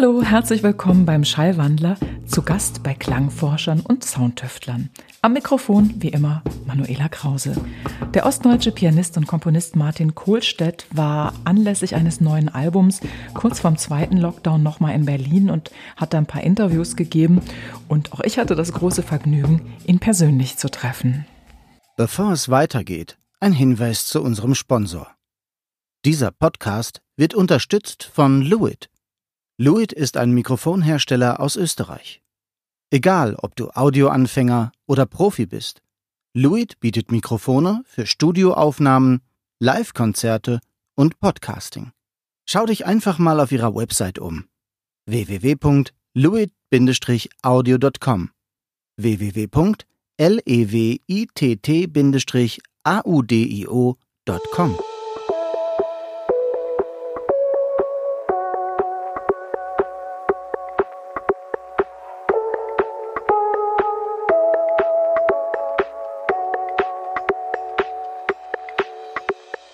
Hallo, herzlich willkommen beim Schallwandler, zu Gast bei Klangforschern und Soundtüftlern. Am Mikrofon, wie immer, Manuela Krause. Der ostdeutsche Pianist und Komponist Martin Kohlstedt war anlässlich eines neuen Albums kurz vorm zweiten Lockdown nochmal in Berlin und hat da ein paar Interviews gegeben. Und auch ich hatte das große Vergnügen, ihn persönlich zu treffen. Bevor es weitergeht, ein Hinweis zu unserem Sponsor. Dieser Podcast wird unterstützt von Lewitt Lewitt ist ein Mikrofonhersteller aus Österreich. Egal, ob du Audioanfänger oder Profi bist, Lewitt bietet Mikrofone für Studioaufnahmen, Live-Konzerte und Podcasting. Schau dich einfach mal auf ihrer Website um. www.lewitt-audio.com www.lewitt-audio.com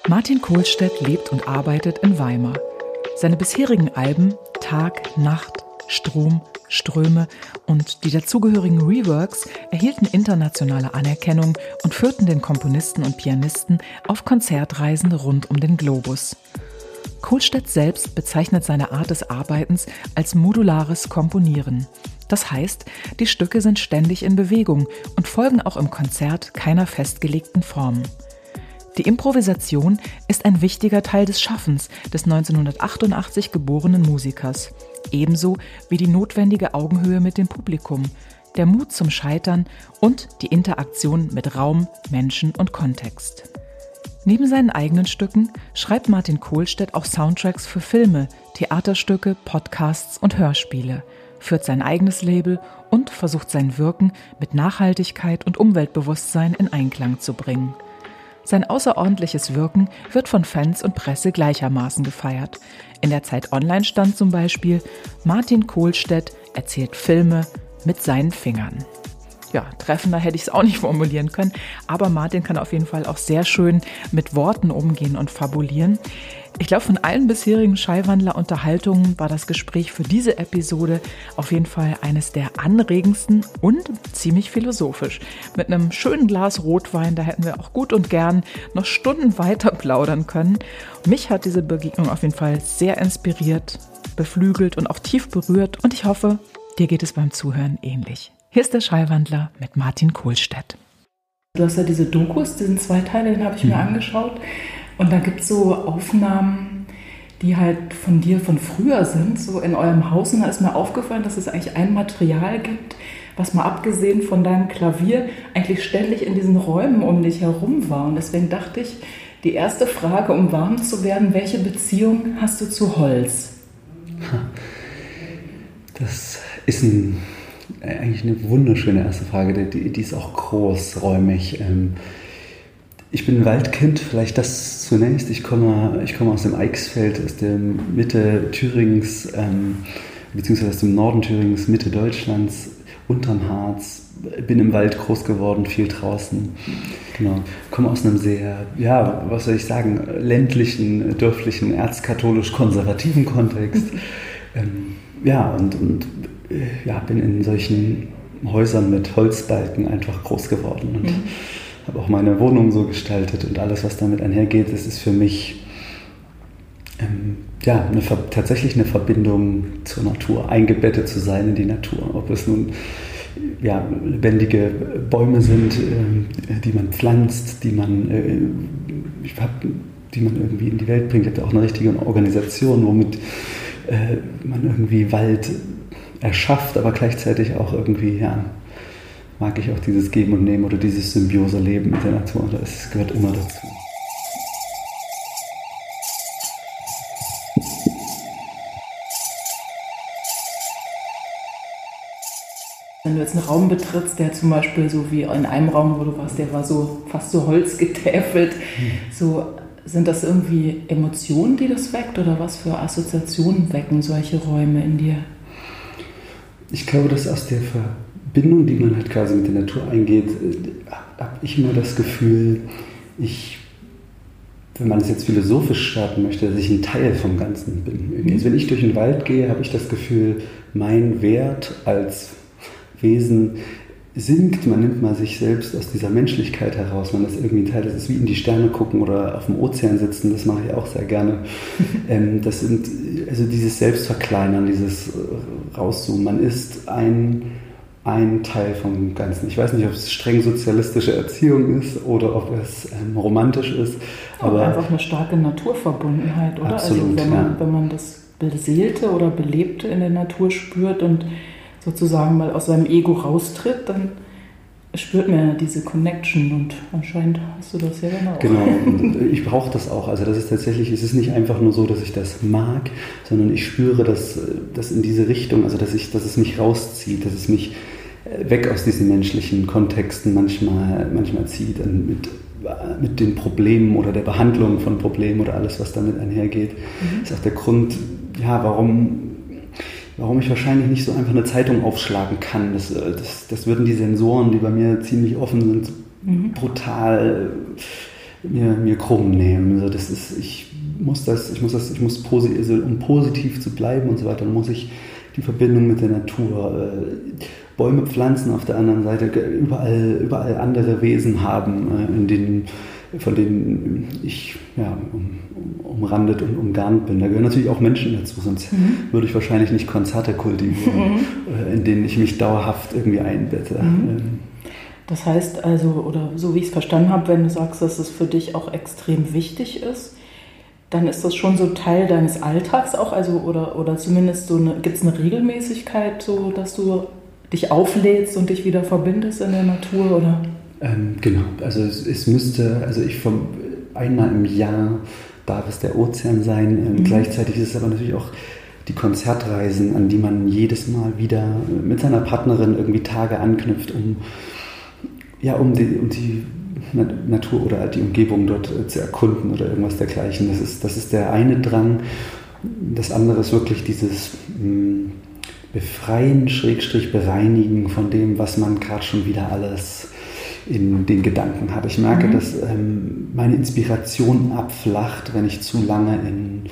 Martin Kohlstedt lebt und arbeitet in Weimar. Seine bisherigen Alben Tag, Nacht, Strom, Ströme und die dazugehörigen Reworks erhielten internationale Anerkennung und führten den Komponisten und Pianisten auf Konzertreisen rund um den Globus. Kohlstedt selbst bezeichnet seine Art des Arbeitens als modulares Komponieren. Das heißt, die Stücke sind ständig in Bewegung und folgen auch im Konzert keiner festgelegten Form. Die Improvisation ist ein wichtiger Teil des Schaffens des 1988 geborenen Musikers, ebenso wie die notwendige Augenhöhe mit dem Publikum, der Mut zum Scheitern und die Interaktion mit Raum, Menschen und Kontext. Neben seinen eigenen Stücken schreibt Martin Kohlstedt auch Soundtracks für Filme, Theaterstücke, Podcasts und Hörspiele, führt sein eigenes Label und versucht sein Wirken mit Nachhaltigkeit und Umweltbewusstsein in Einklang zu bringen. Sein außerordentliches Wirken wird von Fans und Presse gleichermaßen gefeiert. In der Zeit Online stand zum Beispiel, Martin Kohlstedt erzählt Filme mit seinen Fingern. Ja, treffender hätte ich es auch nicht formulieren können, aber Martin kann auf jeden Fall auch sehr schön mit Worten umgehen und fabulieren. Ich glaube, von allen bisherigen Schallwandler-Unterhaltungen war das Gespräch für diese Episode auf jeden Fall eines der anregendsten und ziemlich philosophisch. Mit einem schönen Glas Rotwein, da hätten wir auch gut und gern noch Stunden weiter plaudern können. Mich hat diese Begegnung auf jeden Fall sehr inspiriert, beflügelt und auch tief berührt und ich hoffe, dir geht es beim Zuhören ähnlich. Hier ist der Schallwandler mit Martin Kohlstedt. Du hast ja diese Dokus, diesen zwei Teile, den habe ich mir mhm. angeschaut. Und da gibt es so Aufnahmen, die halt von dir von früher sind, so in eurem Haus. Und da ist mir aufgefallen, dass es eigentlich ein Material gibt, was mal abgesehen von deinem Klavier eigentlich ständig in diesen Räumen um dich herum war. Und deswegen dachte ich, die erste Frage, um warm zu werden, welche Beziehung hast du zu Holz? Das ist ein, eigentlich eine wunderschöne erste Frage, die, die ist auch großräumig. Ähm, ich bin ein Waldkind, vielleicht das zunächst. Ich komme, ich komme aus dem Eichsfeld, aus der Mitte Thürings, ähm, beziehungsweise aus dem Norden Thürings, Mitte Deutschlands, unterm Harz. Bin im Wald groß geworden, viel draußen. Genau. Komme aus einem sehr, ja, was soll ich sagen, ländlichen, dörflichen, erzkatholisch-konservativen Kontext. ähm, ja, und, und äh, ja, bin in solchen Häusern mit Holzbalken einfach groß geworden. Und, mhm habe auch meine Wohnung so gestaltet und alles, was damit einhergeht. Das ist für mich ähm, ja, eine, tatsächlich eine Verbindung zur Natur, eingebettet zu sein in die Natur. Ob es nun ja, lebendige Bäume sind, äh, die man pflanzt, die man, äh, hab, die man irgendwie in die Welt bringt. Ich habe auch eine richtige Organisation, womit äh, man irgendwie Wald erschafft, aber gleichzeitig auch irgendwie ja, mag ich auch dieses Geben und Nehmen oder dieses Symbiose-Leben mit der Natur. Das gehört immer dazu. Wenn du jetzt einen Raum betrittst, der zum Beispiel so wie in einem Raum, wo du warst, der war so fast so holzgetäfelt, hm. so sind das irgendwie Emotionen, die das weckt oder was für Assoziationen wecken solche Räume in dir? Ich glaube, dass aus der Ver Bindung, die man halt quasi mit der Natur eingeht, äh, habe ich immer das Gefühl, ich wenn man es jetzt philosophisch starten möchte, dass ich ein Teil vom Ganzen bin. Also wenn ich durch den Wald gehe, habe ich das Gefühl, mein Wert als Wesen sinkt, man nimmt mal sich selbst aus dieser Menschlichkeit heraus, man ist irgendwie ein Teil, das ist wie in die Sterne gucken oder auf dem Ozean sitzen, das mache ich auch sehr gerne. ähm, das sind, also dieses Selbstverkleinern, dieses Rauszoomen, man ist ein, ein Teil vom Ganzen. Ich weiß nicht, ob es streng sozialistische Erziehung ist oder ob es ähm, romantisch ist. Aber einfach eine starke Naturverbundenheit, oder? Also absolut, also wenn man, ja. wenn man das Beseelte oder Belebte in der Natur spürt und sozusagen mal aus seinem Ego raustritt, dann spürt man ja diese Connection und anscheinend hast du das ja dann auch. Genau, und ich brauche das auch. Also das ist tatsächlich, es ist nicht einfach nur so, dass ich das mag, sondern ich spüre das, das in diese Richtung, also dass, ich, dass es mich rauszieht, dass es mich weg aus diesen menschlichen Kontexten manchmal, manchmal zieht mit, mit den Problemen oder der Behandlung von Problemen oder alles, was damit einhergeht. Mhm. ist auch der Grund, ja, warum warum ich wahrscheinlich nicht so einfach eine Zeitung aufschlagen kann. Das, äh, das, das würden die Sensoren, die bei mir ziemlich offen sind, mhm. brutal mir, mir krumm nehmen. Also das ist, ich muss das, ich muss das, ich muss positiv, also um positiv zu bleiben und so weiter, muss ich die Verbindung mit der Natur, äh, Bäume pflanzen auf der anderen Seite, überall, überall andere Wesen haben, äh, in denen von denen ich ja, um, umrandet und umgarnt bin. Da gehören natürlich auch Menschen dazu, sonst mhm. würde ich wahrscheinlich nicht Konzerte kultivieren, mhm. Äh, in denen ich mich dauerhaft irgendwie einbette. Mhm. Ähm, das heißt also, oder so wie ich es verstanden habe, wenn du sagst, dass es für dich auch extrem wichtig ist, dann ist das schon so Teil deines Alltags auch, also oder, oder zumindest so gibt es eine Regelmäßigkeit, so dass du dich auflädst und dich wieder verbindest in der Natur, oder? Ähm, genau, also es, es, müsste, also ich vom einmal im Jahr darf es der Ozean sein. Ähm, mhm. Gleichzeitig ist es aber natürlich auch die Konzertreisen, an die man jedes Mal wieder mit seiner Partnerin irgendwie Tage anknüpft, um ja, um die, um die Natur oder die Umgebung dort äh, zu erkunden oder irgendwas dergleichen. Das ist, das ist der eine Drang. Das andere ist wirklich dieses hm, Befreien, Schrägstrich bereinigen von dem, was man gerade schon wieder alles in den Gedanken habe. Ich merke, mhm. dass ähm, meine Inspiration abflacht, wenn ich zu lange in,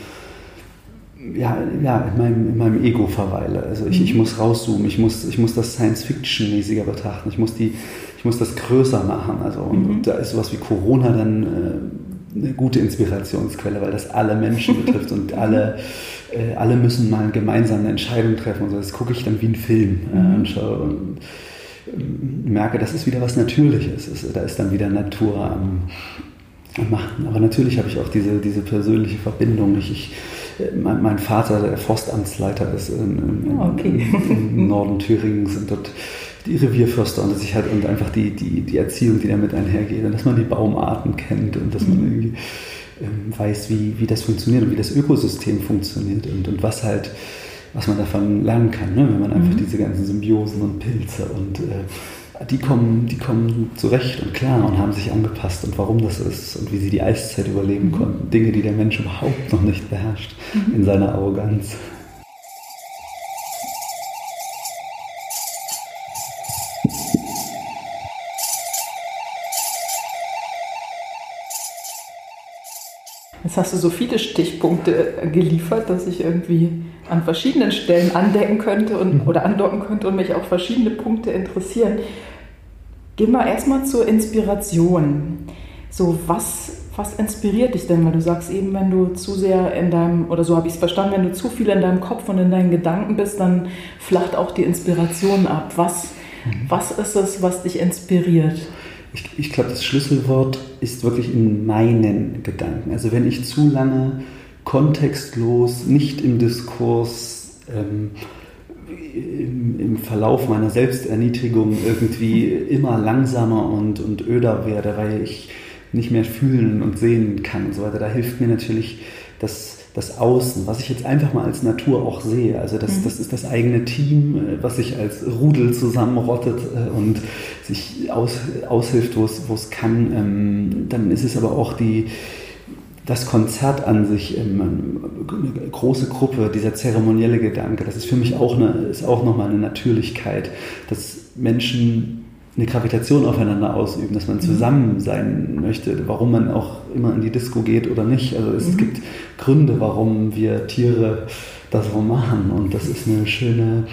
ja, ja, in, meinem, in meinem Ego verweile. Also ich, mhm. ich muss rauszoomen, ich muss, ich muss das Science-Fiction-mäßiger betrachten, ich muss, die, ich muss das größer machen. Also, und, mhm. und da ist sowas wie Corona dann äh, eine gute Inspirationsquelle, weil das alle Menschen betrifft und alle, äh, alle müssen mal gemeinsam eine Entscheidung treffen. Und so. Das gucke ich dann wie ein Film. Äh, mhm. und, und, merke, das ist wieder was Natürliches. Da ist dann wieder Natur am, am Machen. Aber natürlich habe ich auch diese, diese persönliche Verbindung. Ich, ich mein, mein, Vater, der Forstamtsleiter ist in, in, oh, okay. im Norden Thüringens und dort die Revierförster und, sich halt, und einfach die, die, die Erziehung, die damit einhergeht und dass man die Baumarten kennt und dass man mhm. irgendwie ähm, weiß, wie, wie das funktioniert und wie das Ökosystem funktioniert und, und was halt was man davon lernen kann, ne? wenn man einfach mhm. diese ganzen Symbiosen und Pilze und äh, die kommen, die kommen zurecht und klar und haben sich angepasst und warum das ist und wie sie die Eiszeit überleben mhm. konnten. Dinge, die der Mensch überhaupt noch nicht beherrscht mhm. in seiner Arroganz. Jetzt hast du so viele Stichpunkte geliefert, dass ich irgendwie an verschiedenen Stellen andecken könnte und, mhm. oder andocken könnte und mich auch verschiedene Punkte interessieren. Gehen wir erstmal zur Inspiration. So, was, was inspiriert dich denn? Weil du sagst eben, wenn du zu sehr in deinem, oder so habe ich es verstanden, wenn du zu viel in deinem Kopf und in deinen Gedanken bist, dann flacht auch die Inspiration ab. Was, mhm. was ist es, was dich inspiriert? Ich, ich glaube, das Schlüsselwort ist wirklich in meinen Gedanken. Also wenn ich zu lange kontextlos, nicht im Diskurs, ähm, im, im, Verlauf meiner Selbsterniedrigung irgendwie immer langsamer und, und öder werde, weil ich nicht mehr fühlen und sehen kann und so weiter. Da hilft mir natürlich das, das Außen, was ich jetzt einfach mal als Natur auch sehe. Also das, mhm. das ist das eigene Team, äh, was sich als Rudel zusammenrottet äh, und sich aus, aushilft, wo es kann. Ähm, dann ist es aber auch die, das Konzert an sich, ähm, eine große Gruppe, dieser zeremonielle Gedanke, das ist für mich auch, eine, ist auch nochmal eine Natürlichkeit, dass Menschen eine Gravitation aufeinander ausüben, dass man zusammen sein möchte, warum man auch immer in die Disco geht oder nicht. Also es mhm. gibt Gründe, warum wir Tiere das so machen und das ist eine schöne,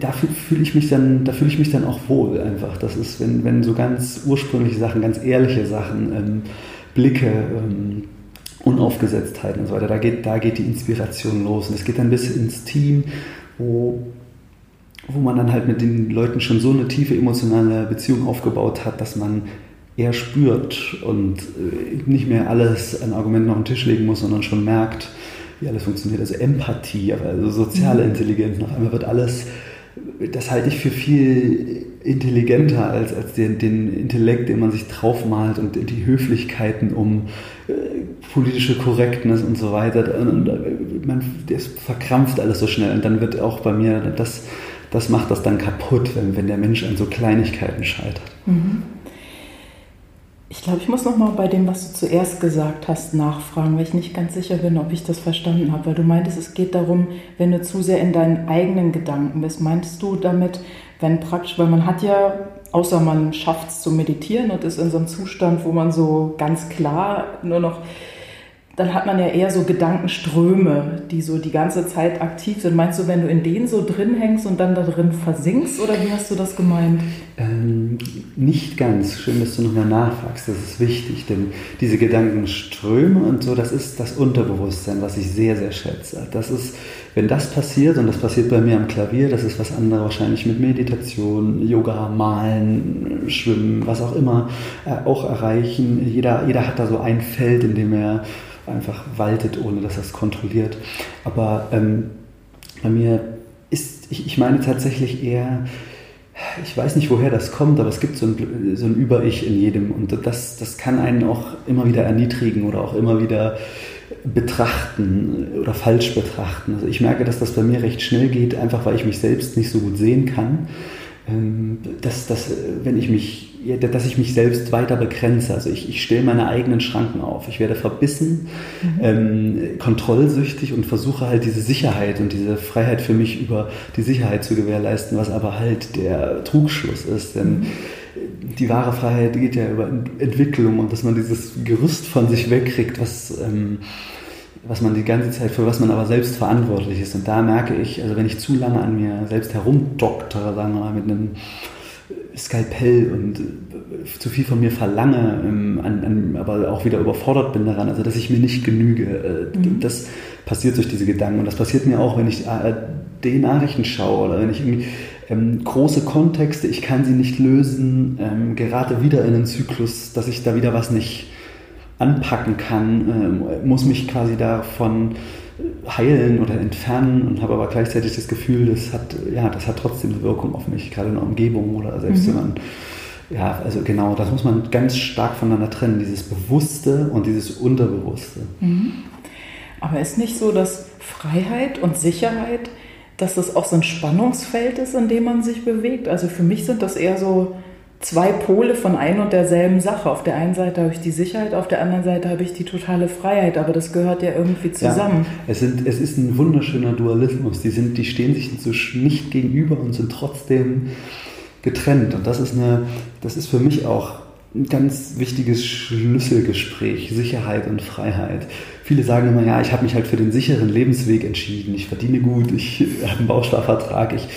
da fühle ich mich dann, da fühle ich mich dann auch wohl einfach. Das ist, wenn, wenn so ganz ursprüngliche Sachen, ganz ehrliche Sachen, ähm, Blicke, ähm, Unaufgesetztheiten und so weiter, da geht, da geht die Inspiration los. Und es geht dann bis ins Team, wo wo man dann halt mit den Leuten schon so eine tiefe emotionale Beziehung aufgebaut hat, dass man eher spürt und äh, nicht mehr alles an Argumenten auf den Tisch legen muss, sondern schon merkt, wie alles funktioniert. Also Empathie, also soziale. Intelligenz. Auf einmal wird alles, das halte ich für viel intelligenter als, als den, den Intellekt, den man sich draufmalt und die Höflichkeiten um äh, politische Korrektness und so weiter. Und, äh, man, das verkrampft alles so schnell und dann wird auch bei mir das das macht das dann kaputt, wenn, wenn der Mensch an so Kleinigkeiten scheitert. Mhm. Ich glaube, ich muss noch mal bei dem, was du zuerst gesagt hast, nachfragen, weil ich nicht ganz sicher bin, ob ich das verstanden habe. Weil du meintest, es geht darum, wenn du zu sehr in deinen eigenen Gedanken bist. Meinst du damit, wenn praktisch, weil man hat ja, außer man schafft es zu meditieren und ist in so einem Zustand, wo man so ganz klar nur noch dann hat man ja eher so Gedankenströme, die so die ganze Zeit aktiv sind. Meinst du, wenn du in denen so drin hängst und dann da drin versinkst oder wie hast du das gemeint? Ähm, nicht ganz. Schön, dass du nochmal nachfragst. Das ist wichtig, denn diese Gedankenströme und so, das ist das Unterbewusstsein, was ich sehr, sehr schätze. Das ist, wenn das passiert, und das passiert bei mir am Klavier, das ist was anderes wahrscheinlich mit Meditation, Yoga, Malen, Schwimmen, was auch immer, äh, auch erreichen. Jeder, jeder hat da so ein Feld, in dem er einfach waltet, ohne dass es kontrolliert. Aber ähm, bei mir ist, ich, ich meine tatsächlich eher, ich weiß nicht, woher das kommt, aber es gibt so ein, so ein Über-Ich in jedem und das, das kann einen auch immer wieder erniedrigen oder auch immer wieder betrachten oder falsch betrachten. Also ich merke, dass das bei mir recht schnell geht, einfach weil ich mich selbst nicht so gut sehen kann. Ähm, dass, dass, wenn ich mich, dass ich mich selbst weiter begrenze. Also ich, ich stelle meine eigenen Schranken auf. Ich werde verbissen, mhm. ähm, kontrollsüchtig und versuche halt diese Sicherheit und diese Freiheit für mich über die Sicherheit zu gewährleisten, was aber halt der Trugschluss ist. Denn mhm. die wahre Freiheit geht ja über Entwicklung und dass man dieses Gerüst von sich wegkriegt, was ähm, was man die ganze Zeit, für was man aber selbst verantwortlich ist. Und da merke ich, also wenn ich zu lange an mir selbst herumdoktere, sagen wir mal, mit einem Skalpell und äh, zu viel von mir verlange, ähm, an, an, aber auch wieder überfordert bin daran, also dass ich mir nicht genüge. Äh, mhm. Das passiert durch diese Gedanken. Und das passiert mir auch, wenn ich die Nachrichten schaue oder wenn ich irgendwie ähm, große Kontexte, ich kann sie nicht lösen, ähm, gerate wieder in einen Zyklus, dass ich da wieder was nicht anpacken kann, äh, muss mich quasi davon heilen oder entfernen und habe aber gleichzeitig das Gefühl, das hat, ja, das hat trotzdem eine Wirkung auf mich, gerade in der Umgebung oder selbst mhm. wenn man, ja, also genau, das muss man ganz stark voneinander trennen, dieses Bewusste und dieses Unterbewusste. Mhm. Aber ist nicht so, dass Freiheit und Sicherheit, dass das auch so ein Spannungsfeld ist, in dem man sich bewegt? Also für mich sind das eher so zwei Pole von ein und derselben Sache. Auf der einen Seite habe ich die Sicherheit, auf der anderen Seite habe ich die totale Freiheit, aber das gehört ja irgendwie zusammen. Ja, es, sind, es ist ein wunderschöner Dualismus. Die, sind, die stehen sich nicht gegenüber und sind trotzdem getrennt. Und das ist, eine, das ist für mich auch ein ganz wichtiges Schlüsselgespräch, Sicherheit und Freiheit. Viele sagen immer, ja, ich habe mich halt für den sicheren Lebensweg entschieden, ich verdiene gut, ich habe einen Bausparvertrag, ich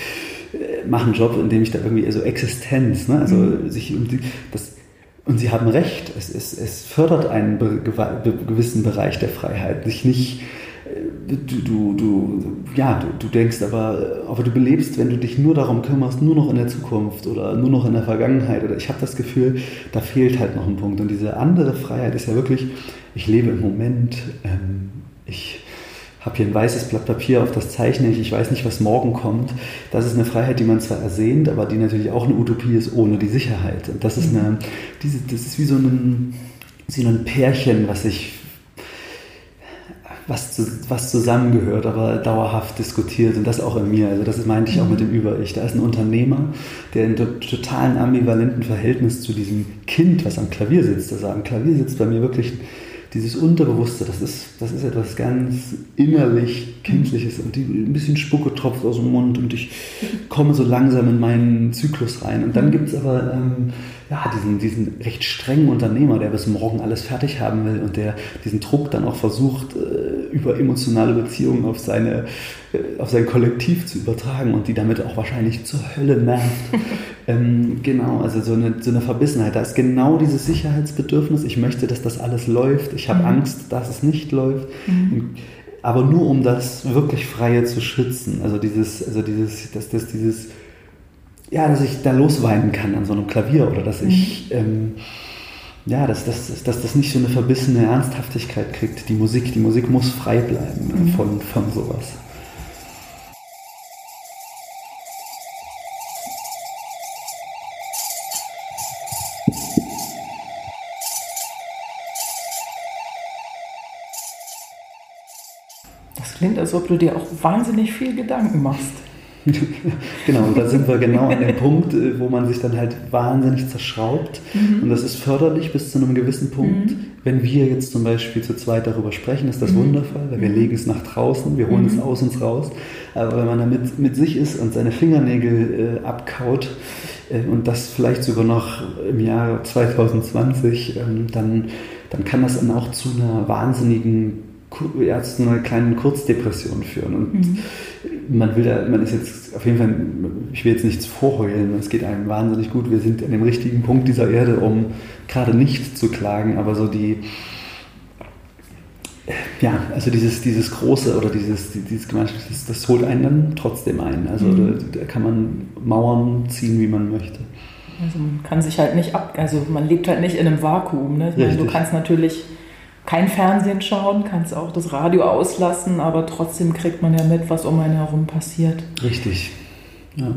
mache einen Job, in dem ich da irgendwie so Existenz, ne? also mhm. sich um die, das und Sie haben recht, es, es, es fördert einen be be gewissen Bereich der Freiheit, sich nicht äh, du, du, du, ja, du, du denkst aber, aber du belebst, wenn du dich nur darum kümmerst, nur noch in der Zukunft oder nur noch in der Vergangenheit. Oder ich habe das Gefühl, da fehlt halt noch ein Punkt. Und diese andere Freiheit ist ja wirklich, ich lebe im Moment, ähm, ich habe hier ein weißes Blatt Papier, auf das zeichne ich, ich weiß nicht, was morgen kommt. Das ist eine Freiheit, die man zwar ersehnt, aber die natürlich auch eine Utopie ist ohne die Sicherheit. Und das ist, mhm. eine, diese, das ist wie so ein, so ein Pärchen, was sich was, was zusammengehört, aber dauerhaft diskutiert und das auch in mir. Also das meinte ich auch mit dem mhm. Über-Ich. Da ist ein Unternehmer, der in totalen ambivalenten Verhältnis zu diesem Kind, was am Klavier sitzt. Also am Klavier sitzt bei mir wirklich dieses Unterbewusste, das ist, das ist etwas ganz innerlich Kindliches und die, ein bisschen Spucke tropft aus dem Mund und ich komme so langsam in meinen Zyklus rein. Und dann gibt es aber ähm, ja, diesen, diesen recht strengen Unternehmer, der bis morgen alles fertig haben will und der diesen Druck dann auch versucht, äh, über emotionale Beziehungen auf, seine, äh, auf sein Kollektiv zu übertragen und die damit auch wahrscheinlich zur Hölle nervt. ähm, genau, also so eine, so eine Verbissenheit. Da ist genau dieses Sicherheitsbedürfnis. Ich möchte, dass das alles läuft. Ich habe mhm. Angst, dass es nicht läuft. Mhm. Aber nur um das wirklich Freie zu schützen. Also dieses, also dieses, dass das dieses ja, dass ich da losweinen kann an so einem Klavier oder dass ich, mhm. ähm, ja, dass, dass, dass das nicht so eine verbissene Ernsthaftigkeit kriegt, die Musik. Die Musik muss frei bleiben mhm. von, von sowas. Das klingt, als ob du dir auch wahnsinnig viel Gedanken machst. genau, und da sind wir genau an dem Punkt, äh, wo man sich dann halt wahnsinnig zerschraubt. Mhm. Und das ist förderlich bis zu einem gewissen Punkt. Mhm. Wenn wir jetzt zum Beispiel zu zweit darüber sprechen, ist das mhm. wundervoll, weil wir mhm. legen es nach draußen, wir holen es mhm. aus uns raus. Aber wenn man damit mit sich ist und seine Fingernägel äh, abkaut, äh, und das vielleicht sogar noch im Jahr 2020, ähm, dann, dann kann das dann auch zu einer wahnsinnigen zu einer kleinen Kurzdepression führen. Und mhm man will da, man ist jetzt auf jeden Fall, ich will jetzt nichts vorheulen, es geht einem wahnsinnig gut, wir sind an dem richtigen Punkt dieser Erde, um gerade nicht zu klagen, aber so die, ja, also dieses, dieses große oder dieses, dieses Gemeinschaftliche, das, das holt einen dann trotzdem ein. Also mhm. da, da, kann man Mauern ziehen, wie man möchte. Also man kann sich halt nicht ab, also man lebt halt nicht in einem Vakuum. Ne? Meine, du kannst natürlich kein Fernsehen schauen, kannst auch das Radio auslassen, aber trotzdem kriegt man ja mit, was um einen herum passiert. Richtig. Ja.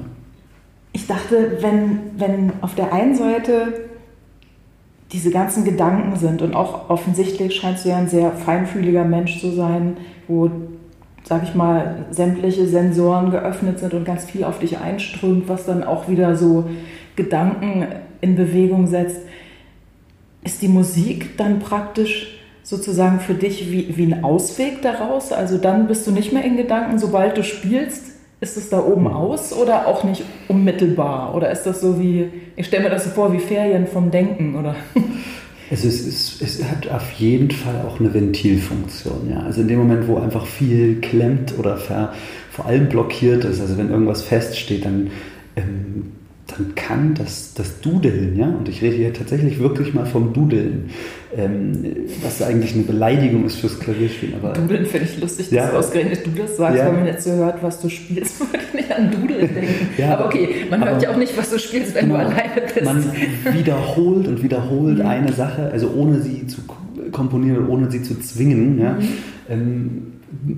Ich dachte, wenn, wenn auf der einen Seite diese ganzen Gedanken sind und auch offensichtlich scheinst du ja ein sehr feinfühliger Mensch zu sein, wo, sag ich mal, sämtliche Sensoren geöffnet sind und ganz viel auf dich einströmt, was dann auch wieder so Gedanken in Bewegung setzt. Ist die Musik dann praktisch sozusagen für dich wie, wie ein Ausweg daraus? Also dann bist du nicht mehr in Gedanken, sobald du spielst, ist es da oben aus oder auch nicht unmittelbar? Oder ist das so wie, ich stelle mir das so vor, wie Ferien vom Denken, oder? Es, ist, es, es, hat auf jeden Fall auch eine Ventilfunktion. Ja? Also in dem Moment, wo einfach viel klemmt oder vor allem blockiert ist, also wenn irgendwas feststeht, dann ähm, dann kann das, das Dudeln, ja, und ich rede hier tatsächlich wirklich mal vom Dudeln, ähm, was eigentlich eine Beleidigung ist fürs Klavierspielen. Aber, Dudeln finde ich lustig, dass ja, ausgerechnet du das sagst, ja, wenn man jetzt so hört, was du spielst, würde ich nicht an Dudeln denken. Ja, aber okay, man hört ja auch nicht, was du spielst, wenn genau, du alleine bist. Man wiederholt und wiederholt mhm. eine Sache, also ohne sie zu komponieren ohne sie zu zwingen, ja. Mhm. Ähm,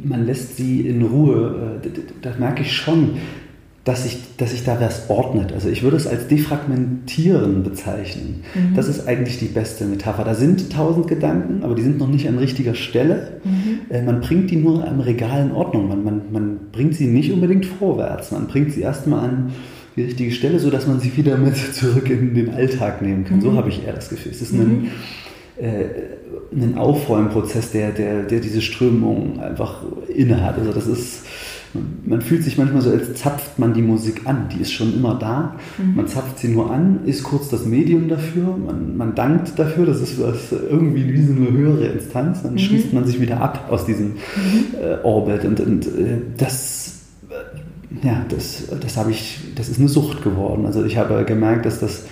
man lässt sie in Ruhe, äh, das merke ich schon dass sich dass ich da was ordnet. Also ich würde es als Defragmentieren bezeichnen. Mhm. Das ist eigentlich die beste Metapher. Da sind tausend Gedanken, aber die sind noch nicht an richtiger Stelle. Mhm. Äh, man bringt die nur am Regal in Ordnung. Man, man, man bringt sie nicht unbedingt vorwärts. Man bringt sie erstmal an die richtige Stelle, sodass man sie wieder mit zurück in den Alltag nehmen kann. Mhm. So habe ich eher das Gefühl. Es ist ein, mhm. äh, ein Aufräumprozess, der, der, der diese Strömung einfach innehat. Also das ist man fühlt sich manchmal so, als zapft man die Musik an. Die ist schon immer da. Mhm. Man zapft sie nur an, ist kurz das Medium dafür. Man, man dankt dafür. Das ist was, irgendwie wie so eine höhere Instanz. Dann mhm. schließt man sich wieder ab aus diesem mhm. äh, Orbit. Und, und äh, das, äh, ja, das, das habe ich, das ist eine Sucht geworden. Also ich habe gemerkt, dass das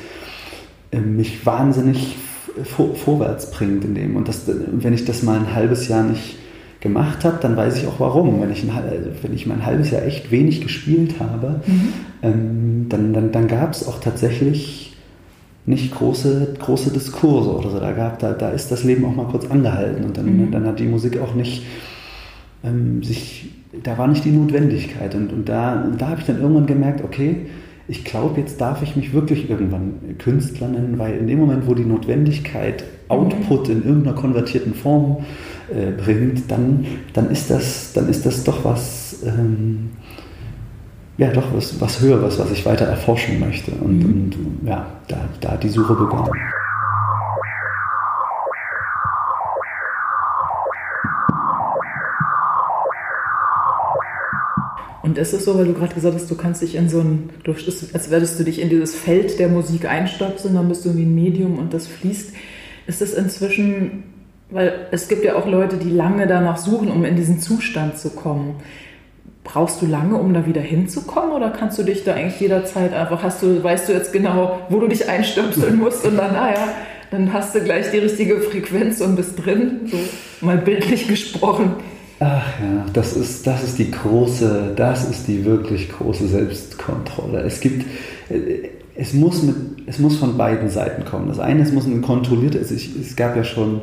äh, mich wahnsinnig vor, vorwärts bringt in dem. Und das, wenn ich das mal ein halbes Jahr nicht gemacht habe, dann weiß ich auch warum. Wenn ich, ein, wenn ich mein halbes Jahr echt wenig gespielt habe, mhm. ähm, dann, dann, dann gab es auch tatsächlich nicht große, große Diskurse oder so. Da, gab, da, da ist das Leben auch mal kurz angehalten und dann, mhm. dann hat die Musik auch nicht ähm, sich, da war nicht die Notwendigkeit. Und, und da, da habe ich dann irgendwann gemerkt, okay, ich glaube, jetzt darf ich mich wirklich irgendwann Künstler nennen, weil in dem Moment, wo die Notwendigkeit Output in irgendeiner konvertierten Form äh, bringt, dann, dann, ist das, dann ist das doch was, ähm, ja, doch was, was Höheres, was ich weiter erforschen möchte. Und, mhm. und ja, da, da hat die Suche begonnen. Und ist es so, weil du gerade gesagt hast, du kannst dich in so ein, du, als würdest du dich in dieses Feld der Musik einstöpseln, dann bist du wie ein Medium und das fließt. Ist es inzwischen, weil es gibt ja auch Leute, die lange danach suchen, um in diesen Zustand zu kommen. Brauchst du lange, um da wieder hinzukommen oder kannst du dich da eigentlich jederzeit einfach, hast du, weißt du jetzt genau, wo du dich einstöpseln musst und dann, naja, dann hast du gleich die richtige Frequenz und bist drin, so mal bildlich gesprochen. Ach ja, das ist, das ist die große, das ist die wirklich große Selbstkontrolle. Es gibt, äh, es muss, mit, es muss von beiden Seiten kommen. Das eine, es muss ein kontrolliertes, es, es gab ja schon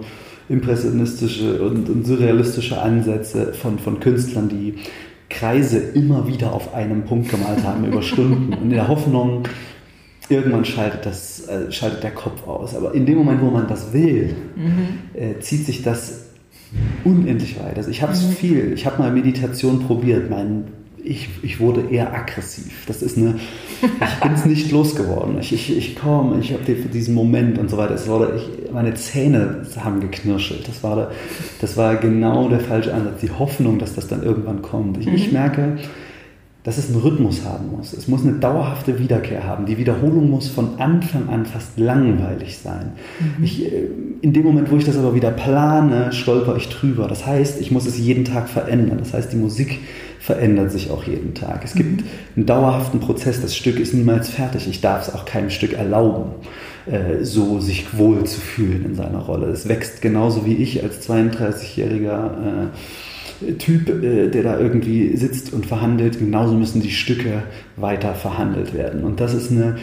impressionistische und, und surrealistische Ansätze von, von Künstlern, die Kreise immer wieder auf einem Punkt gemalt haben über Stunden und in der Hoffnung, irgendwann schaltet, das, äh, schaltet der Kopf aus. Aber in dem Moment, wo man das will, mhm. äh, zieht sich das unendlich weit. Also ich habe es mhm. viel. Ich habe mal Meditation probiert. Mein, ich, ich wurde eher aggressiv. Das ist eine. Ich bin es nicht losgeworden. Ich, ich, ich komme, ich habe diesen Moment und so weiter. Es wurde, ich, meine Zähne haben geknirschelt. Das war, das war genau der falsche Ansatz. Die Hoffnung, dass das dann irgendwann kommt. Ich, mhm. ich merke, dass es einen Rhythmus haben muss. Es muss eine dauerhafte Wiederkehr haben. Die Wiederholung muss von Anfang an fast langweilig sein. Mhm. Ich, äh, in dem Moment, wo ich das aber wieder plane, stolper ich drüber. Das heißt, ich muss es jeden Tag verändern. Das heißt, die Musik verändert sich auch jeden Tag. Es gibt mhm. einen dauerhaften Prozess. Das Stück ist niemals fertig. Ich darf es auch keinem Stück erlauben, äh, so sich wohl zu fühlen in seiner Rolle. Es wächst genauso wie ich als 32-jähriger Typ, äh, der da irgendwie sitzt und verhandelt, genauso müssen die Stücke weiter verhandelt werden. Und das ist eine,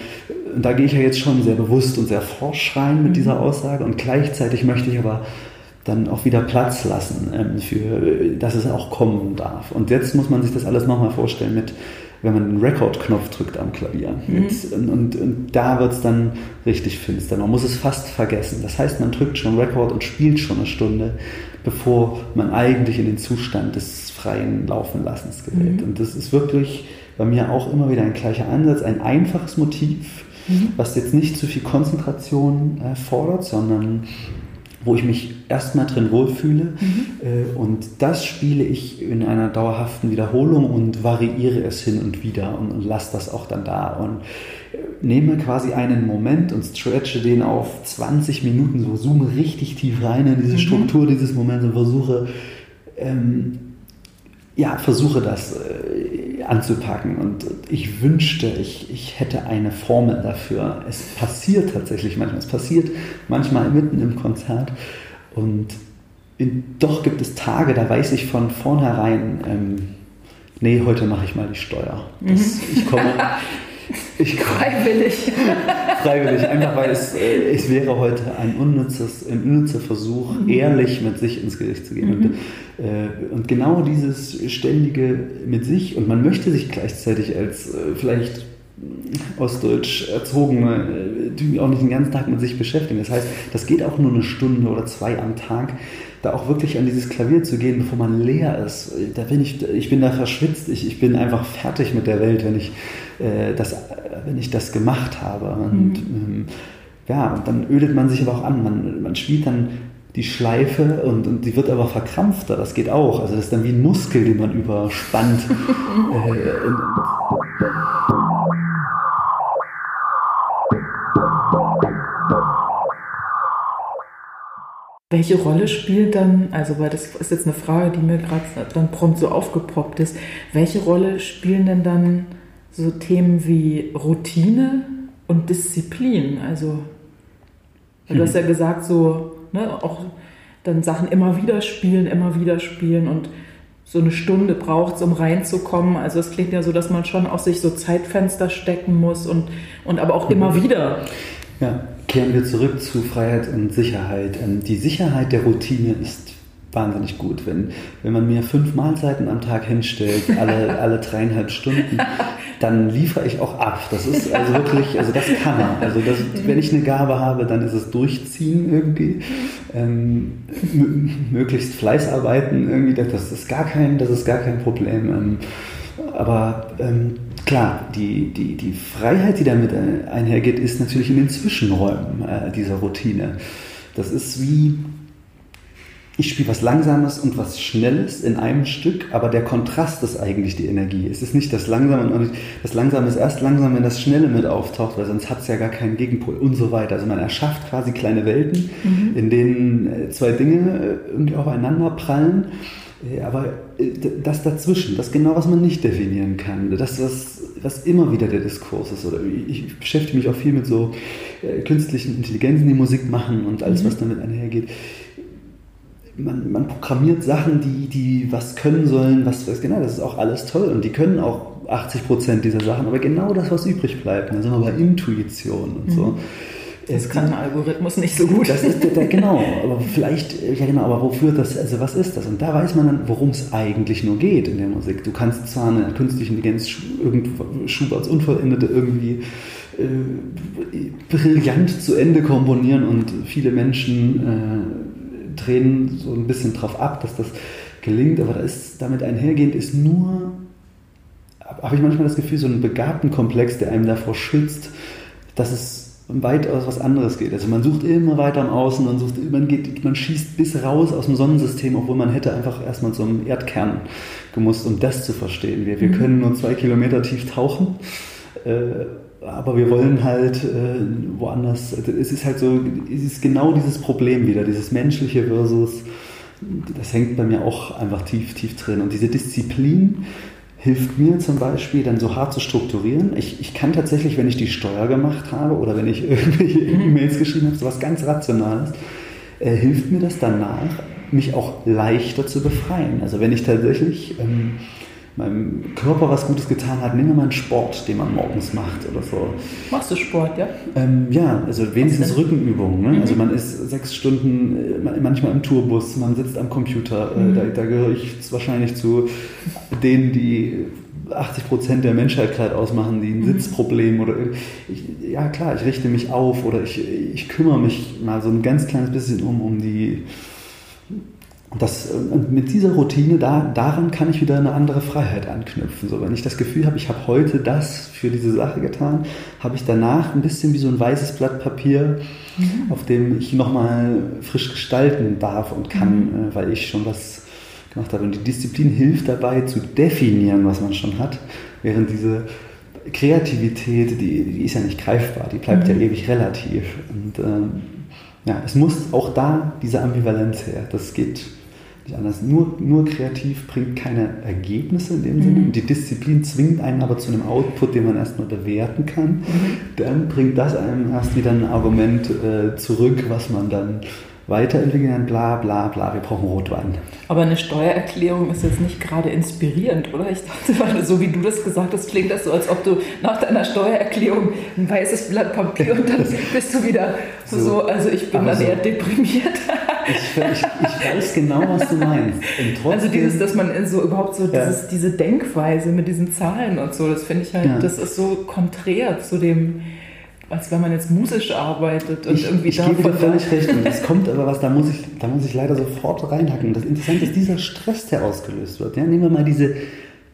da gehe ich ja jetzt schon sehr bewusst und sehr forsch rein mit mhm. dieser Aussage und gleichzeitig möchte ich aber dann auch wieder Platz lassen, ähm, für, dass es auch kommen darf. Und jetzt muss man sich das alles nochmal vorstellen mit, wenn man den Rekordknopf drückt am Klavier. Mhm. Und, und, und, da wird es dann richtig finster. Man muss es fast vergessen. Das heißt, man drückt schon Rekord und spielt schon eine Stunde bevor man eigentlich in den Zustand des freien Laufenlassens gerät. Mhm. Und das ist wirklich bei mir auch immer wieder ein gleicher Ansatz, ein einfaches Motiv, mhm. was jetzt nicht zu viel Konzentration äh, fordert, sondern wo ich mich erstmal drin wohlfühle. Mhm. Äh, und das spiele ich in einer dauerhaften Wiederholung und variiere es hin und wieder und, und lasse das auch dann da. Und nehme quasi einen Moment und stretche den auf 20 Minuten, so zoome richtig tief rein in diese mhm. Struktur dieses Moments und versuche, ähm, ja, versuche das äh, anzupacken. Und ich wünschte, ich, ich hätte eine Formel dafür. Es passiert tatsächlich manchmal. Es passiert manchmal mitten im Konzert. Und in, doch gibt es Tage, da weiß ich von vornherein, ähm, nee, heute mache ich mal die Steuer. Das, mhm. Ich komme. Ich freiwillig. freiwillig, einfach weil es, äh, es wäre heute ein unnützes, ein unnützer Versuch, mhm. ehrlich mit sich ins Gericht zu gehen. Mhm. Und, äh, und, genau dieses ständige mit sich, und man möchte sich gleichzeitig als äh, vielleicht ostdeutsch erzogene, die auch nicht den ganzen Tag mit sich beschäftigen. Das heißt, das geht auch nur eine Stunde oder zwei am Tag da auch wirklich an dieses Klavier zu gehen, bevor man leer ist. Da bin ich, ich bin da verschwitzt. Ich, ich bin einfach fertig mit der Welt, wenn ich, äh, das, wenn ich das gemacht habe. Und mhm. ähm, ja, und dann ödet man sich aber auch an. Man, man spielt dann die Schleife und, und die wird aber verkrampfter. Das geht auch. Also das ist dann wie ein Muskel, den man überspannt. äh, und, Welche Rolle spielt dann, also weil das ist jetzt eine Frage, die mir gerade dann prompt so aufgepoppt ist, welche Rolle spielen denn dann so Themen wie Routine und Disziplin? Also mhm. du hast ja gesagt, so ne, auch dann Sachen immer wieder spielen, immer wieder spielen und so eine Stunde braucht es, um reinzukommen. Also es klingt ja so, dass man schon auch sich so Zeitfenster stecken muss und, und aber auch mhm. immer wieder. Ja, kehren wir zurück zu Freiheit und Sicherheit. Ähm, die Sicherheit der Routine ist wahnsinnig gut. Wenn, wenn man mir fünf Mahlzeiten am Tag hinstellt, alle, alle dreieinhalb Stunden, dann liefere ich auch ab. Das ist also wirklich, also das kann man. Also das, wenn ich eine Gabe habe, dann ist es durchziehen irgendwie. Ähm, möglichst Fleißarbeiten irgendwie, das ist gar kein, das ist gar kein Problem. Ähm, aber ähm, klar, die, die, die Freiheit, die damit einhergeht, ist natürlich in den Zwischenräumen äh, dieser Routine. Das ist wie, ich spiele was Langsames und was Schnelles in einem Stück, aber der Kontrast ist eigentlich die Energie. Es ist nicht das Langsame und das Langsame ist erst langsam, wenn das Schnelle mit auftaucht, weil sonst hat es ja gar keinen Gegenpol und so weiter. Also man erschafft quasi kleine Welten, mhm. in denen äh, zwei Dinge äh, irgendwie aufeinander prallen. Äh, aber das dazwischen, das genau, was man nicht definieren kann, das, was, was immer wieder der Diskurs ist. Oder ich beschäftige mich auch viel mit so künstlichen Intelligenzen, die Musik machen und alles, mhm. was damit einhergeht man, man programmiert Sachen, die, die was können sollen, was, was genau, das ist auch alles toll und die können auch 80 Prozent dieser Sachen, aber genau das, was übrig bleibt, da sind wir bei Intuition und so. Mhm. Das kann ein Algorithmus nicht so gut. Das ist der, genau, aber vielleicht, ja genau, aber wofür das, also was ist das? Und da weiß man dann, worum es eigentlich nur geht in der Musik. Du kannst zwar eine künstliche Intelligenz Schuberts Unvollendete irgendwie äh, brillant zu Ende komponieren und viele Menschen äh, drehen so ein bisschen drauf ab, dass das gelingt, aber da ist damit einhergehend ist nur, habe ich manchmal das Gefühl, so ein begabten Komplex, der einem davor schützt, dass es weitaus was anderes geht. Also man sucht immer weiter am Außen, man, sucht, man, geht, man schießt bis raus aus dem Sonnensystem, obwohl man hätte einfach erstmal zum Erdkern gemusst, um das zu verstehen. Wir, wir mhm. können nur zwei Kilometer tief tauchen. Äh, aber wir wollen halt äh, woanders. Es ist halt so, es ist genau dieses Problem wieder, dieses menschliche versus. Das hängt bei mir auch einfach tief, tief drin. Und diese Disziplin hilft mir zum Beispiel dann so hart zu strukturieren. Ich, ich kann tatsächlich, wenn ich die Steuer gemacht habe oder wenn ich irgendwelche E-Mails geschrieben habe, so was ganz Rationales, äh, hilft mir das danach, mich auch leichter zu befreien. Also wenn ich tatsächlich ähm, meinem Körper was Gutes getan hat, nehmen wir mal einen Sport, den man morgens macht oder so. Machst du Sport, ja? Ähm, ja, also wenigstens Rückenübungen. Ne? Mhm. Also man ist sechs Stunden äh, manchmal im Tourbus, man sitzt am Computer. Äh, mhm. Da, da, gehöre ich wahrscheinlich zu denen, die 80 Prozent der Menschheit gerade ausmachen, die ein mhm. Sitzproblem oder ich, ja klar, ich richte mich auf oder ich, ich kümmere mich mal so ein ganz kleines bisschen um, um die und das, mit dieser Routine, da, daran kann ich wieder eine andere Freiheit anknüpfen. So, wenn ich das Gefühl habe, ich habe heute das für diese Sache getan, habe ich danach ein bisschen wie so ein weißes Blatt Papier, mhm. auf dem ich nochmal frisch gestalten darf und kann, mhm. Äh, weil ich schon was gemacht habe. Und die Disziplin hilft dabei zu definieren, was man schon hat, während diese Kreativität, die, die ist ja nicht greifbar, die bleibt mhm. ja ewig relativ. Und ähm, ja, es muss auch da diese Ambivalenz her. Das geht nicht anders. Nur, nur kreativ bringt keine Ergebnisse in dem mhm. Sinne. Die Disziplin zwingt einen aber zu einem Output, den man erstmal bewerten kann. Mhm. Dann bringt das einem erst wieder ein Argument äh, zurück, was man dann weiterentwickeln, bla bla bla, wir brauchen Rotwein. Aber eine Steuererklärung ist jetzt nicht gerade inspirierend, oder? Ich dachte, so wie du das gesagt hast, klingt das so, als ob du nach deiner Steuererklärung ein weißes Blatt Papier und dann bist du wieder so, so also ich bin dann so, eher deprimiert. Ich, ich, ich, weiß genau, was du meinst. also dieses, dass man so überhaupt so ja. dieses, diese Denkweise mit diesen Zahlen und so, das finde ich halt, ja. das ist so konträr zu dem als wenn man jetzt musisch arbeitet und ich, irgendwie ich gebe dir völlig recht. Es kommt aber was, da muss ich, da muss ich leider sofort reinhacken. Das Interessante ist dieser Stress, der ausgelöst wird. Ja, nehmen wir mal diese,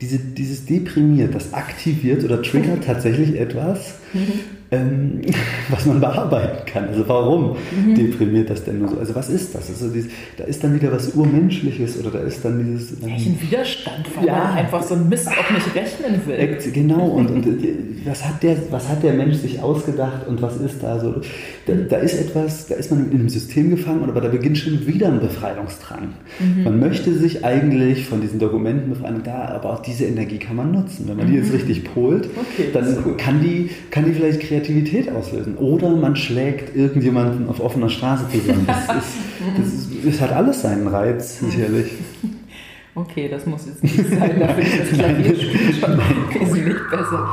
diese, dieses deprimiert, das aktiviert oder triggert tatsächlich etwas, mhm ähm, was man bearbeiten kann. Also warum mhm. deprimiert das denn nur so? Also was ist das? Also dieses, da ist dann wieder was Urmenschliches oder da ist dann dieses... Ähm, ein Widerstand, weil ja, man einfach so ein Mist auch nicht rechnen will. Genau, und, und äh, was, hat der, was hat der Mensch sich ausgedacht und was ist da so? Da, da ist etwas, da ist man in einem System gefangen, aber da beginnt schon wieder ein Befreiungsdrang. Mhm. Man möchte sich eigentlich von diesen Dokumenten befreien, da, aber auch diese Energie kann man nutzen. Wenn man die jetzt mhm. richtig polt, okay, dann kann die, kann die vielleicht kreativ Kreativität auslösen. Oder man schlägt irgendjemanden auf offener Straße zusammen. Das, ist, das, ist, das hat alles seinen Reiz, sicherlich. Okay, das muss jetzt nicht sein, dafür ist das Klavierspiel schon wesentlich besser.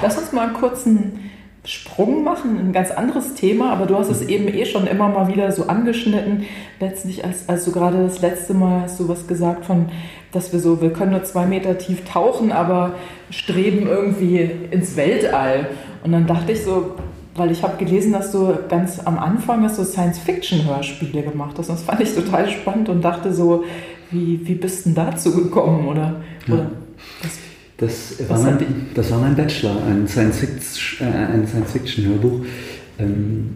Lass uns mal kurz einen Sprung machen, ein ganz anderes Thema, aber du hast es eben eh schon immer mal wieder so angeschnitten. Letztlich, als, als du gerade das letzte Mal hast du was gesagt von, dass wir so, wir können nur zwei Meter tief tauchen, aber streben irgendwie ins Weltall. Und dann dachte ich so, weil ich habe gelesen, dass du ganz am Anfang dass du Science-Fiction-Hörspiele gemacht hast. Und das fand ich total spannend und dachte so, wie, wie bist du denn dazu gekommen? Oder, ja. oder Das war, mein, das war mein Bachelor, ein Science-Fiction-Hörbuch. Science ähm,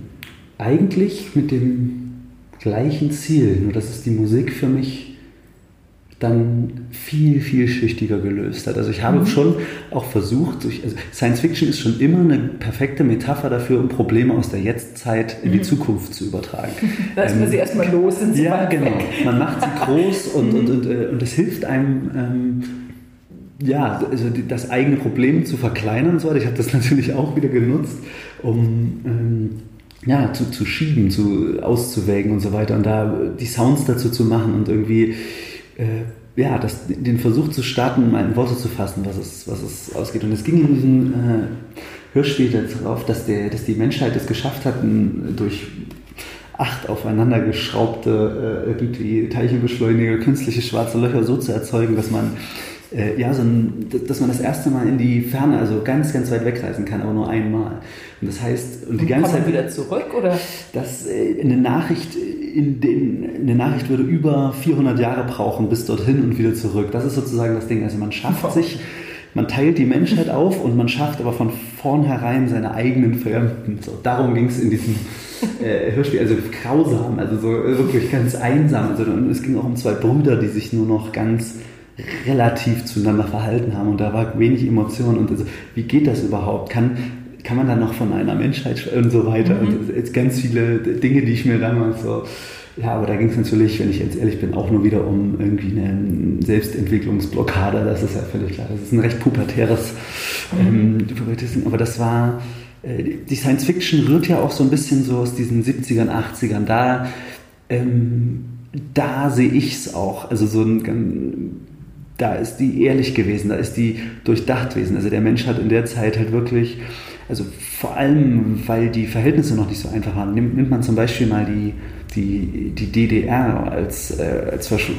eigentlich mit dem gleichen Ziel, nur dass es die Musik für mich dann viel, viel schüchtiger gelöst hat. Also ich habe mhm. schon auch versucht, also Science Fiction ist schon immer eine perfekte Metapher dafür, um Probleme aus der Jetztzeit in die mhm. Zukunft zu übertragen. Lass ähm, wir sie erstmal los. Sind sie ja, genau. Man macht sie groß und, mhm. und, und, äh, und es hilft einem, ähm, ja, also das eigene Problem zu verkleinern und so weiter. Ich habe das natürlich auch wieder genutzt, um ähm, ja, zu, zu schieben, zu, auszuwägen und so weiter und da die Sounds dazu zu machen und irgendwie äh, ja, das, den Versuch zu starten, mal in Worte zu fassen, was es, was es ausgeht. Und es ging in diesem äh, Hörspiel darauf, dass, der, dass die Menschheit es geschafft hat, durch acht aufeinander geschraubte äh, irgendwie Teilchenbeschleuniger, künstliche schwarze Löcher so zu erzeugen, dass man äh, ja, so ein, dass man das erste Mal in die Ferne, also ganz, ganz weit wegreisen kann, aber nur einmal. Und das heißt, und die und ganze Zeit wieder zurück oder? Dass äh, eine Nachricht in den, eine Nachricht würde über 400 Jahre brauchen bis dorthin und wieder zurück. Das ist sozusagen das Ding. Also man schafft sich, man teilt die Menschheit auf und man schafft aber von vornherein seine eigenen Fremden. So, darum ging es in diesem äh, Hörspiel. Also grausam, also so wirklich ganz einsam. Also, und es ging auch um zwei Brüder, die sich nur noch ganz relativ zueinander verhalten haben und da war wenig Emotion und also, wie geht das überhaupt? Kann, kann man dann noch von einer Menschheit und so weiter? Mhm. Und jetzt ganz viele Dinge, die ich mir damals so ja, aber da ging es natürlich, wenn ich jetzt ehrlich bin, auch nur wieder um irgendwie eine Selbstentwicklungsblockade. Das ist ja völlig klar. Das ist ein recht pubertäres mhm. ähm, aber das war, äh, die Science Fiction rührt ja auch so ein bisschen so aus diesen 70ern, 80ern. Da, ähm, da sehe ich es auch. Also so ein da ist die ehrlich gewesen, da ist die durchdacht gewesen. Also der Mensch hat in der Zeit halt wirklich, also vor allem, weil die Verhältnisse noch nicht so einfach waren, nimmt, nimmt man zum Beispiel mal die, die, die DDR als, äh, als versch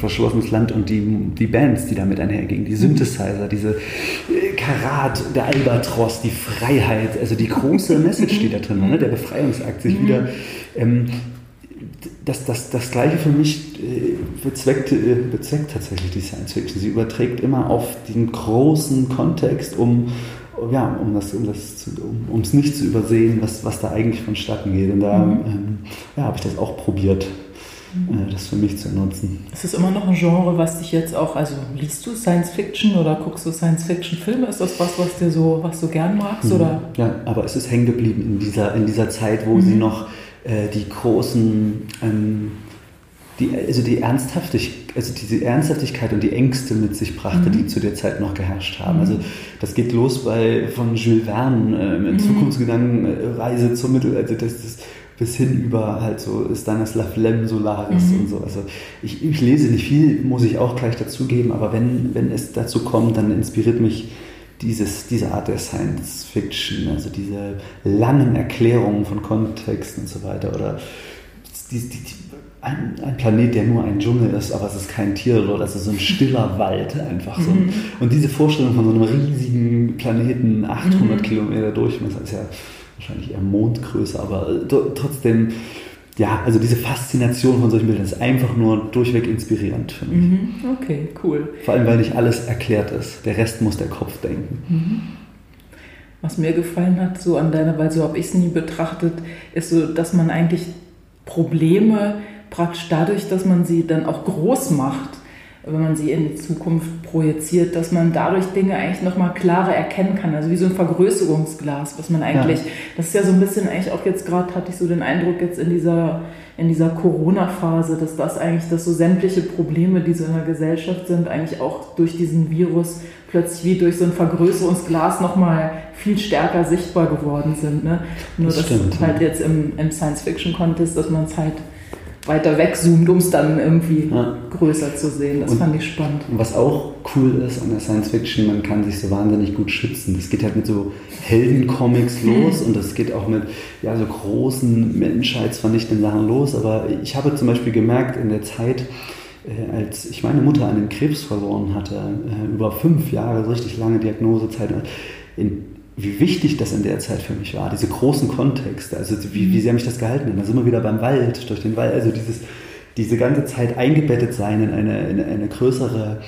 verschlossenes Land und die, die Bands, die damit einhergingen, die Synthesizer, diese äh, Karat, der Albatros, die Freiheit, also die große Message, die da drin war, ne? der Befreiungsakt, sich mhm. wieder ähm, das, das, das Gleiche für mich äh, bezweckt, äh, bezweckt tatsächlich die Science Fiction. Sie überträgt immer auf den großen Kontext, um, ja, um das, um das zu, um, es nicht zu übersehen, was, was da eigentlich vonstatten geht. Und da mhm. ähm, ja, habe ich das auch probiert, mhm. äh, das für mich zu nutzen. Ist es immer noch ein Genre, was dich jetzt auch, also liest du Science Fiction oder guckst du Science Fiction Filme? Ist das was, was dir so, was du gern magst? Mhm. Oder? Ja, aber es ist hängen geblieben in dieser, in dieser Zeit, wo sie mhm. noch äh, die großen, ähm, die, also die Ernsthaftigkeit, also diese Ernsthaftigkeit und die Ängste mit sich brachte, mhm. die zu der Zeit noch geherrscht haben. Also das geht los bei von Jules Verne äh, in mhm. Zukunftsgedanken, äh, Reise zum Mittel, also das, das bis hin über halt so Stanislav Lem Solaris mhm. und so. Also ich, ich, lese nicht viel, muss ich auch gleich dazugeben, aber wenn, wenn es dazu kommt, dann inspiriert mich dieses, diese Art der Science Fiction, also diese langen Erklärungen von Kontexten und so weiter. Oder die, die, ein, ein, Planet, der nur ein Dschungel ist, aber es ist kein Tier, oder es ist so ein stiller Wald einfach so. Mhm. Und diese Vorstellung von so einem riesigen Planeten, 800 mhm. Kilometer Durchmesser, ist ja wahrscheinlich eher Mondgröße, aber trotzdem ja, also diese Faszination von solchen Bildern ist einfach nur durchweg inspirierend für mich. Mhm. Okay, cool. Vor allem, weil nicht alles erklärt ist. Der Rest muss der Kopf denken. Mhm. Was mir gefallen hat, so an deiner, weil so habe ich es nie betrachtet, ist so, dass man eigentlich Probleme praktisch dadurch, dass man sie dann auch groß macht, wenn man sie in die Zukunft projiziert, dass man dadurch Dinge eigentlich nochmal klarer erkennen kann. Also wie so ein Vergrößerungsglas, was man eigentlich, ja. das ist ja so ein bisschen eigentlich auch jetzt gerade, hatte ich so den Eindruck jetzt in dieser, in dieser Corona-Phase, dass das eigentlich, dass so sämtliche Probleme, die so in der Gesellschaft sind, eigentlich auch durch diesen Virus plötzlich wie durch so ein Vergrößerungsglas nochmal viel stärker sichtbar geworden sind. Ne? Nur das, das stimmt, halt ja. jetzt im, im Science-Fiction-Contest, dass man es halt weiter wegzoomt, um es dann irgendwie ja. größer zu sehen. Das und, fand ich spannend. Was auch cool ist an der Science Fiction, man kann sich so wahnsinnig gut schützen. Das geht halt mit so Heldencomics mhm. los und das geht auch mit ja, so großen menschheitsvernichtenden Sachen los. Aber ich habe zum Beispiel gemerkt in der Zeit, äh, als ich meine Mutter an den Krebs verloren hatte, äh, über fünf Jahre, so richtig lange Diagnosezeit, in wie wichtig das in der Zeit für mich war, diese großen Kontexte, also wie, wie sehr mich das gehalten hat. Da sind wir wieder beim Wald, durch den Wald, also dieses, diese ganze Zeit eingebettet sein in eine, in eine größere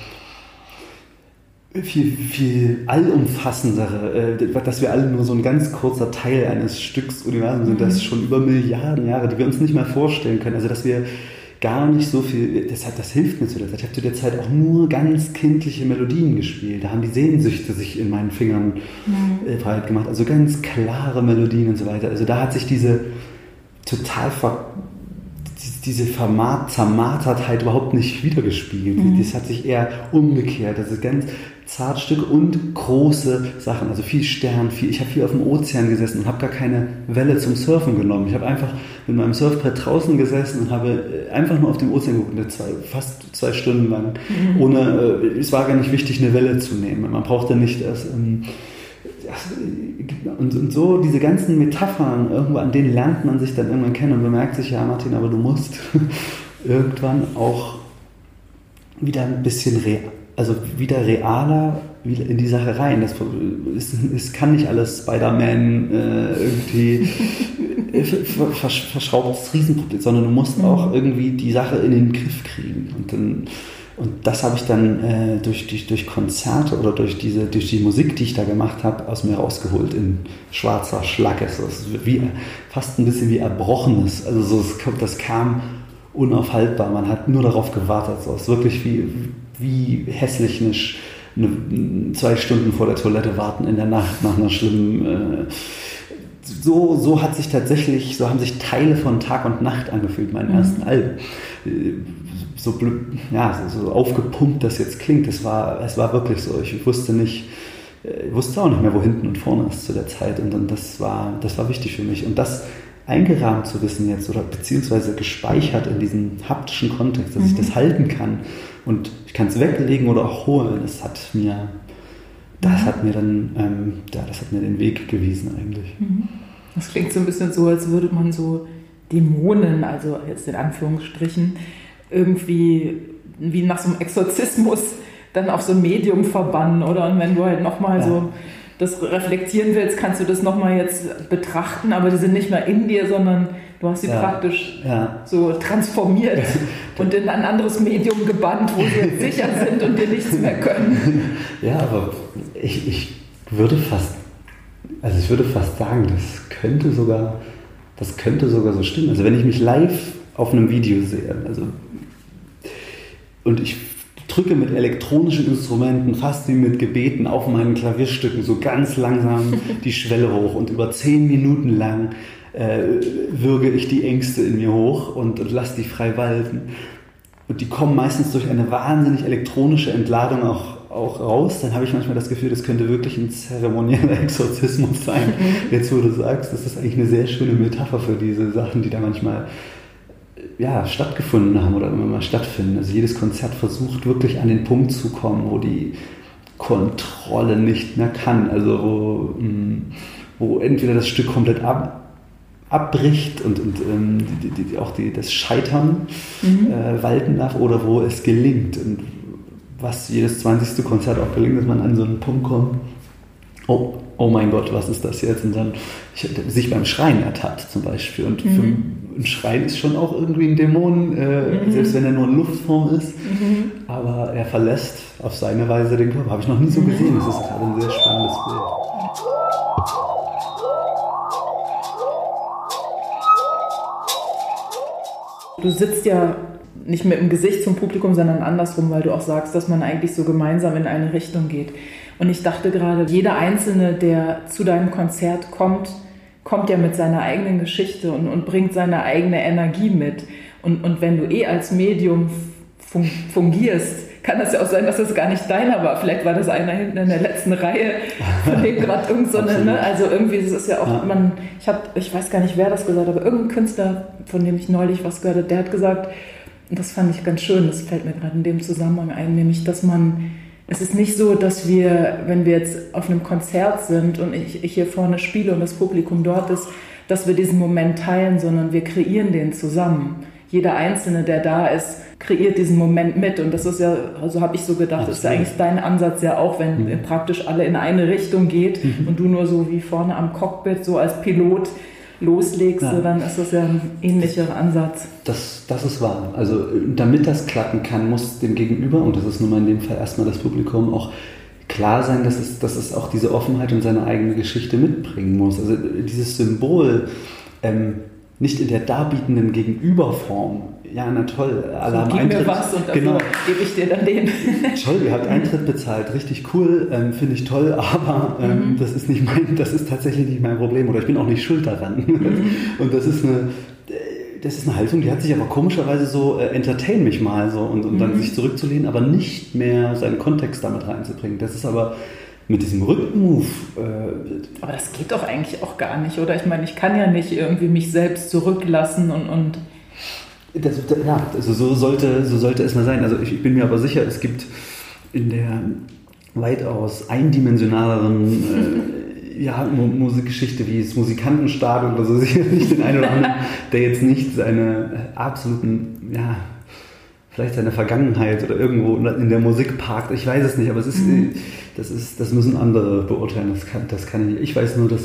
viel, viel allumfassendere, äh, dass wir alle nur so ein ganz kurzer Teil eines Stücks Universum sind, mhm. das schon über Milliarden Jahre, die wir uns nicht mal vorstellen können. Also dass wir gar nicht so viel, das, das hilft mir zu der Zeit. Ich habe zu der Zeit auch nur ganz kindliche Melodien gespielt. Da haben die Sehnsüchte sich in meinen Fingern mhm. äh, breit gemacht. Also ganz klare Melodien und so weiter. Also da hat sich diese total ver diese Zermartertheit überhaupt nicht wiedergespiegelt. Mhm. Das hat sich eher umgekehrt. Das ist ganz Zartstück und große Sachen. Also viel Stern, viel. Ich habe viel auf dem Ozean gesessen und habe gar keine Welle zum Surfen genommen. Ich habe einfach mit meinem Surfbrett draußen gesessen und habe äh, einfach nur auf dem Ozean geguckt, zwei, fast zwei Stunden lang. Mhm. Ohne, äh, es war gar nicht wichtig, eine Welle zu nehmen. Man brauchte nicht erst. Ähm, und, und, so diese ganzen Metaphern, irgendwo an denen lernt man sich dann irgendwann kennen und bemerkt sich, ja Martin, aber du musst irgendwann auch wieder ein bisschen real also wieder realer in die Sache rein. Das ist, es kann nicht alles Spider-Man äh, irgendwie versch verschraubtes Riesenproblem, sondern du musst auch mhm. irgendwie die Sache in den Griff kriegen. Und, dann, und das habe ich dann äh, durch, durch, durch Konzerte oder durch, diese, durch die Musik, die ich da gemacht habe, aus mir rausgeholt in schwarzer Schlacke. So, es ist wie, fast ein bisschen wie Erbrochenes. Also so, das kam unaufhaltbar. Man hat nur darauf gewartet. So, es ist wirklich wie wie hässlich eine, eine, zwei Stunden vor der Toilette warten in der Nacht nach einer schlimmen. Äh, so, so hat sich tatsächlich, so haben sich Teile von Tag und Nacht angefühlt, meinen mhm. ersten Alben. Äh, so, ja, so aufgepumpt das jetzt klingt, es war, es war wirklich so. Ich wusste nicht, äh, ich wusste auch nicht mehr, wo hinten und vorne ist zu der Zeit. Und, und das, war, das war wichtig für mich. Und das eingerahmt zu wissen jetzt oder beziehungsweise gespeichert in diesem haptischen Kontext, dass mhm. ich das halten kann und ich kann es weglegen oder auch holen. Das hat mir, das hat mir dann, ähm, ja, das hat mir den Weg gewiesen eigentlich. Mhm. Das klingt so ein bisschen so, als würde man so Dämonen, also jetzt in Anführungsstrichen, irgendwie wie nach so einem Exorzismus dann auf so ein Medium verbannen, oder? Und wenn du halt nochmal ja. so das reflektieren willst, kannst du das nochmal jetzt betrachten, aber die sind nicht mehr in dir, sondern du hast sie ja. praktisch ja. so transformiert und in ein anderes Medium gebannt, wo sie sicher sind und dir nichts mehr können. Ja, aber ich, ich würde fast, also ich würde fast sagen, das könnte sogar, das könnte sogar so stimmen. Also wenn ich mich live auf einem Video sehe, also und ich drücke mit elektronischen Instrumenten, fast wie mit Gebeten auf meinen Klavierstücken so ganz langsam die Schwelle hoch und über zehn Minuten lang äh, würge ich die Ängste in mir hoch und, und lasse die frei walten. Und die kommen meistens durch eine wahnsinnig elektronische Entladung auch, auch raus. Dann habe ich manchmal das Gefühl, das könnte wirklich ein zeremonieller Exorzismus sein. Jetzt, wo du sagst, das ist eigentlich eine sehr schöne Metapher für diese Sachen, die da manchmal ja, stattgefunden haben oder immer mal stattfinden. Also jedes Konzert versucht wirklich an den Punkt zu kommen, wo die Kontrolle nicht mehr kann. Also wo, mm, wo entweder das Stück komplett ab, abbricht und, und ähm, die, die, die, auch die, das Scheitern mhm. äh, walten darf oder wo es gelingt. Und was jedes 20. Konzert auch gelingt, dass man an so einen Punkt kommt, oh, oh mein Gott, was ist das jetzt? Und dann ich, sich beim Schreien ertappt zum Beispiel. Und mhm. für, ein Schreien ist schon auch irgendwie ein Dämon, äh, mhm. selbst wenn er nur in Luftform ist. Mhm. Aber er verlässt auf seine Weise den Körper. Habe ich noch nie so gesehen. Das ist gerade ein sehr spannendes Bild. Du sitzt ja nicht mit dem Gesicht zum Publikum, sondern andersrum, weil du auch sagst, dass man eigentlich so gemeinsam in eine Richtung geht. Und ich dachte gerade, jeder Einzelne, der zu deinem Konzert kommt, kommt ja mit seiner eigenen Geschichte und, und bringt seine eigene Energie mit. Und, und wenn du eh als Medium fungierst, kann das ja auch sein, dass das gar nicht deiner war. Vielleicht war das einer hinten in der letzten Reihe, von dem gerade irgend so eine, ne? also irgendwie, das ist ja auch, ja. man, ich habe, ich weiß gar nicht, wer das gesagt hat, aber irgendein Künstler, von dem ich neulich was gehört habe, der hat gesagt, und das fand ich ganz schön, das fällt mir gerade in dem Zusammenhang ein, nämlich, dass man es ist nicht so, dass wir, wenn wir jetzt auf einem Konzert sind und ich, ich hier vorne spiele und das Publikum dort ist, dass wir diesen Moment teilen, sondern wir kreieren den zusammen. Jeder Einzelne, der da ist, kreiert diesen Moment mit. Und das ist ja, also habe ich so gedacht, Absolut. ist ja eigentlich dein Ansatz ja auch, wenn mhm. praktisch alle in eine Richtung geht mhm. und du nur so wie vorne am Cockpit, so als Pilot loslegst, ja. dann ist das ja ein ähnlicher Ansatz. Das, das ist wahr. Also damit das klappen kann, muss dem Gegenüber, und das ist nun mal in dem Fall erstmal das Publikum, auch klar sein, dass es, dass es auch diese Offenheit und seine eigene Geschichte mitbringen muss. Also dieses Symbol, ähm, nicht in der darbietenden Gegenüberform. Ja, na toll, Alarm so, gib Eintritt. Mir was und genau. gebe ich dir dann den. toll, ihr habt Eintritt bezahlt, richtig cool, ähm, finde ich toll, aber ähm, mhm. das ist nicht mein, das ist tatsächlich nicht mein Problem oder ich bin auch nicht schuld daran. Mhm. Und das ist eine, das ist eine Haltung, die hat sich aber komischerweise so, äh, entertain mich mal so und, und mhm. dann sich zurückzulehnen, aber nicht mehr seinen Kontext damit reinzubringen. Das ist aber mit diesem Rückenmove. Äh, Aber das geht doch eigentlich auch gar nicht, oder? Ich meine, ich kann ja nicht irgendwie mich selbst zurücklassen und. und das, ja, also so sollte, so sollte es mal sein. Also ich, ich bin mir aber sicher, es gibt in der weitaus eindimensionaleren äh, ja, Musikgeschichte wie das Musikantenstadion oder so sicherlich den einen oder anderen, der jetzt nicht seine absoluten ja, vielleicht seine Vergangenheit oder irgendwo in der Musik parkt. Ich weiß es nicht, aber es ist, mhm. das, ist das müssen andere beurteilen. Das kann, das kann ich. Ich weiß nur, dass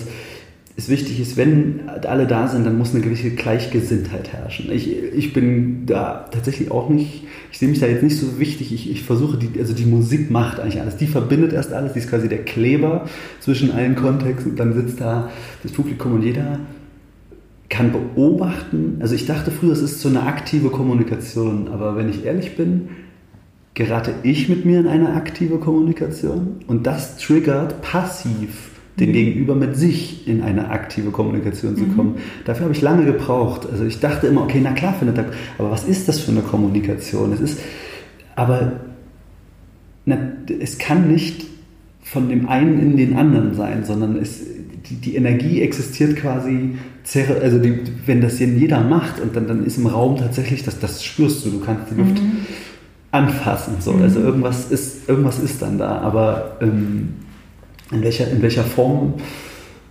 es wichtig ist, wenn alle da sind, dann muss eine gewisse Gleichgesinntheit herrschen. Ich, ich bin da tatsächlich auch nicht, ich sehe mich da jetzt nicht so wichtig. Ich, ich versuche, die, also die Musik macht eigentlich alles. Die verbindet erst alles, die ist quasi der Kleber zwischen allen Kontexten. Dann sitzt da das Publikum und jeder kann beobachten. Also ich dachte früher, es ist so eine aktive Kommunikation, aber wenn ich ehrlich bin, gerate ich mit mir in eine aktive Kommunikation und das triggert passiv den mhm. Gegenüber mit sich in eine aktive Kommunikation zu kommen. Mhm. Dafür habe ich lange gebraucht. Also ich dachte immer, okay, na klar findet er, aber was ist das für eine Kommunikation? Es ist, aber na, es kann nicht von dem einen in den anderen sein, sondern es, die, die Energie existiert quasi, also die, wenn das jeder macht und dann, dann ist im Raum tatsächlich, das, das spürst du, du kannst die Luft mhm. anfassen. So. Also mhm. irgendwas ist, irgendwas ist dann da, aber ähm, in, welcher, in welcher Form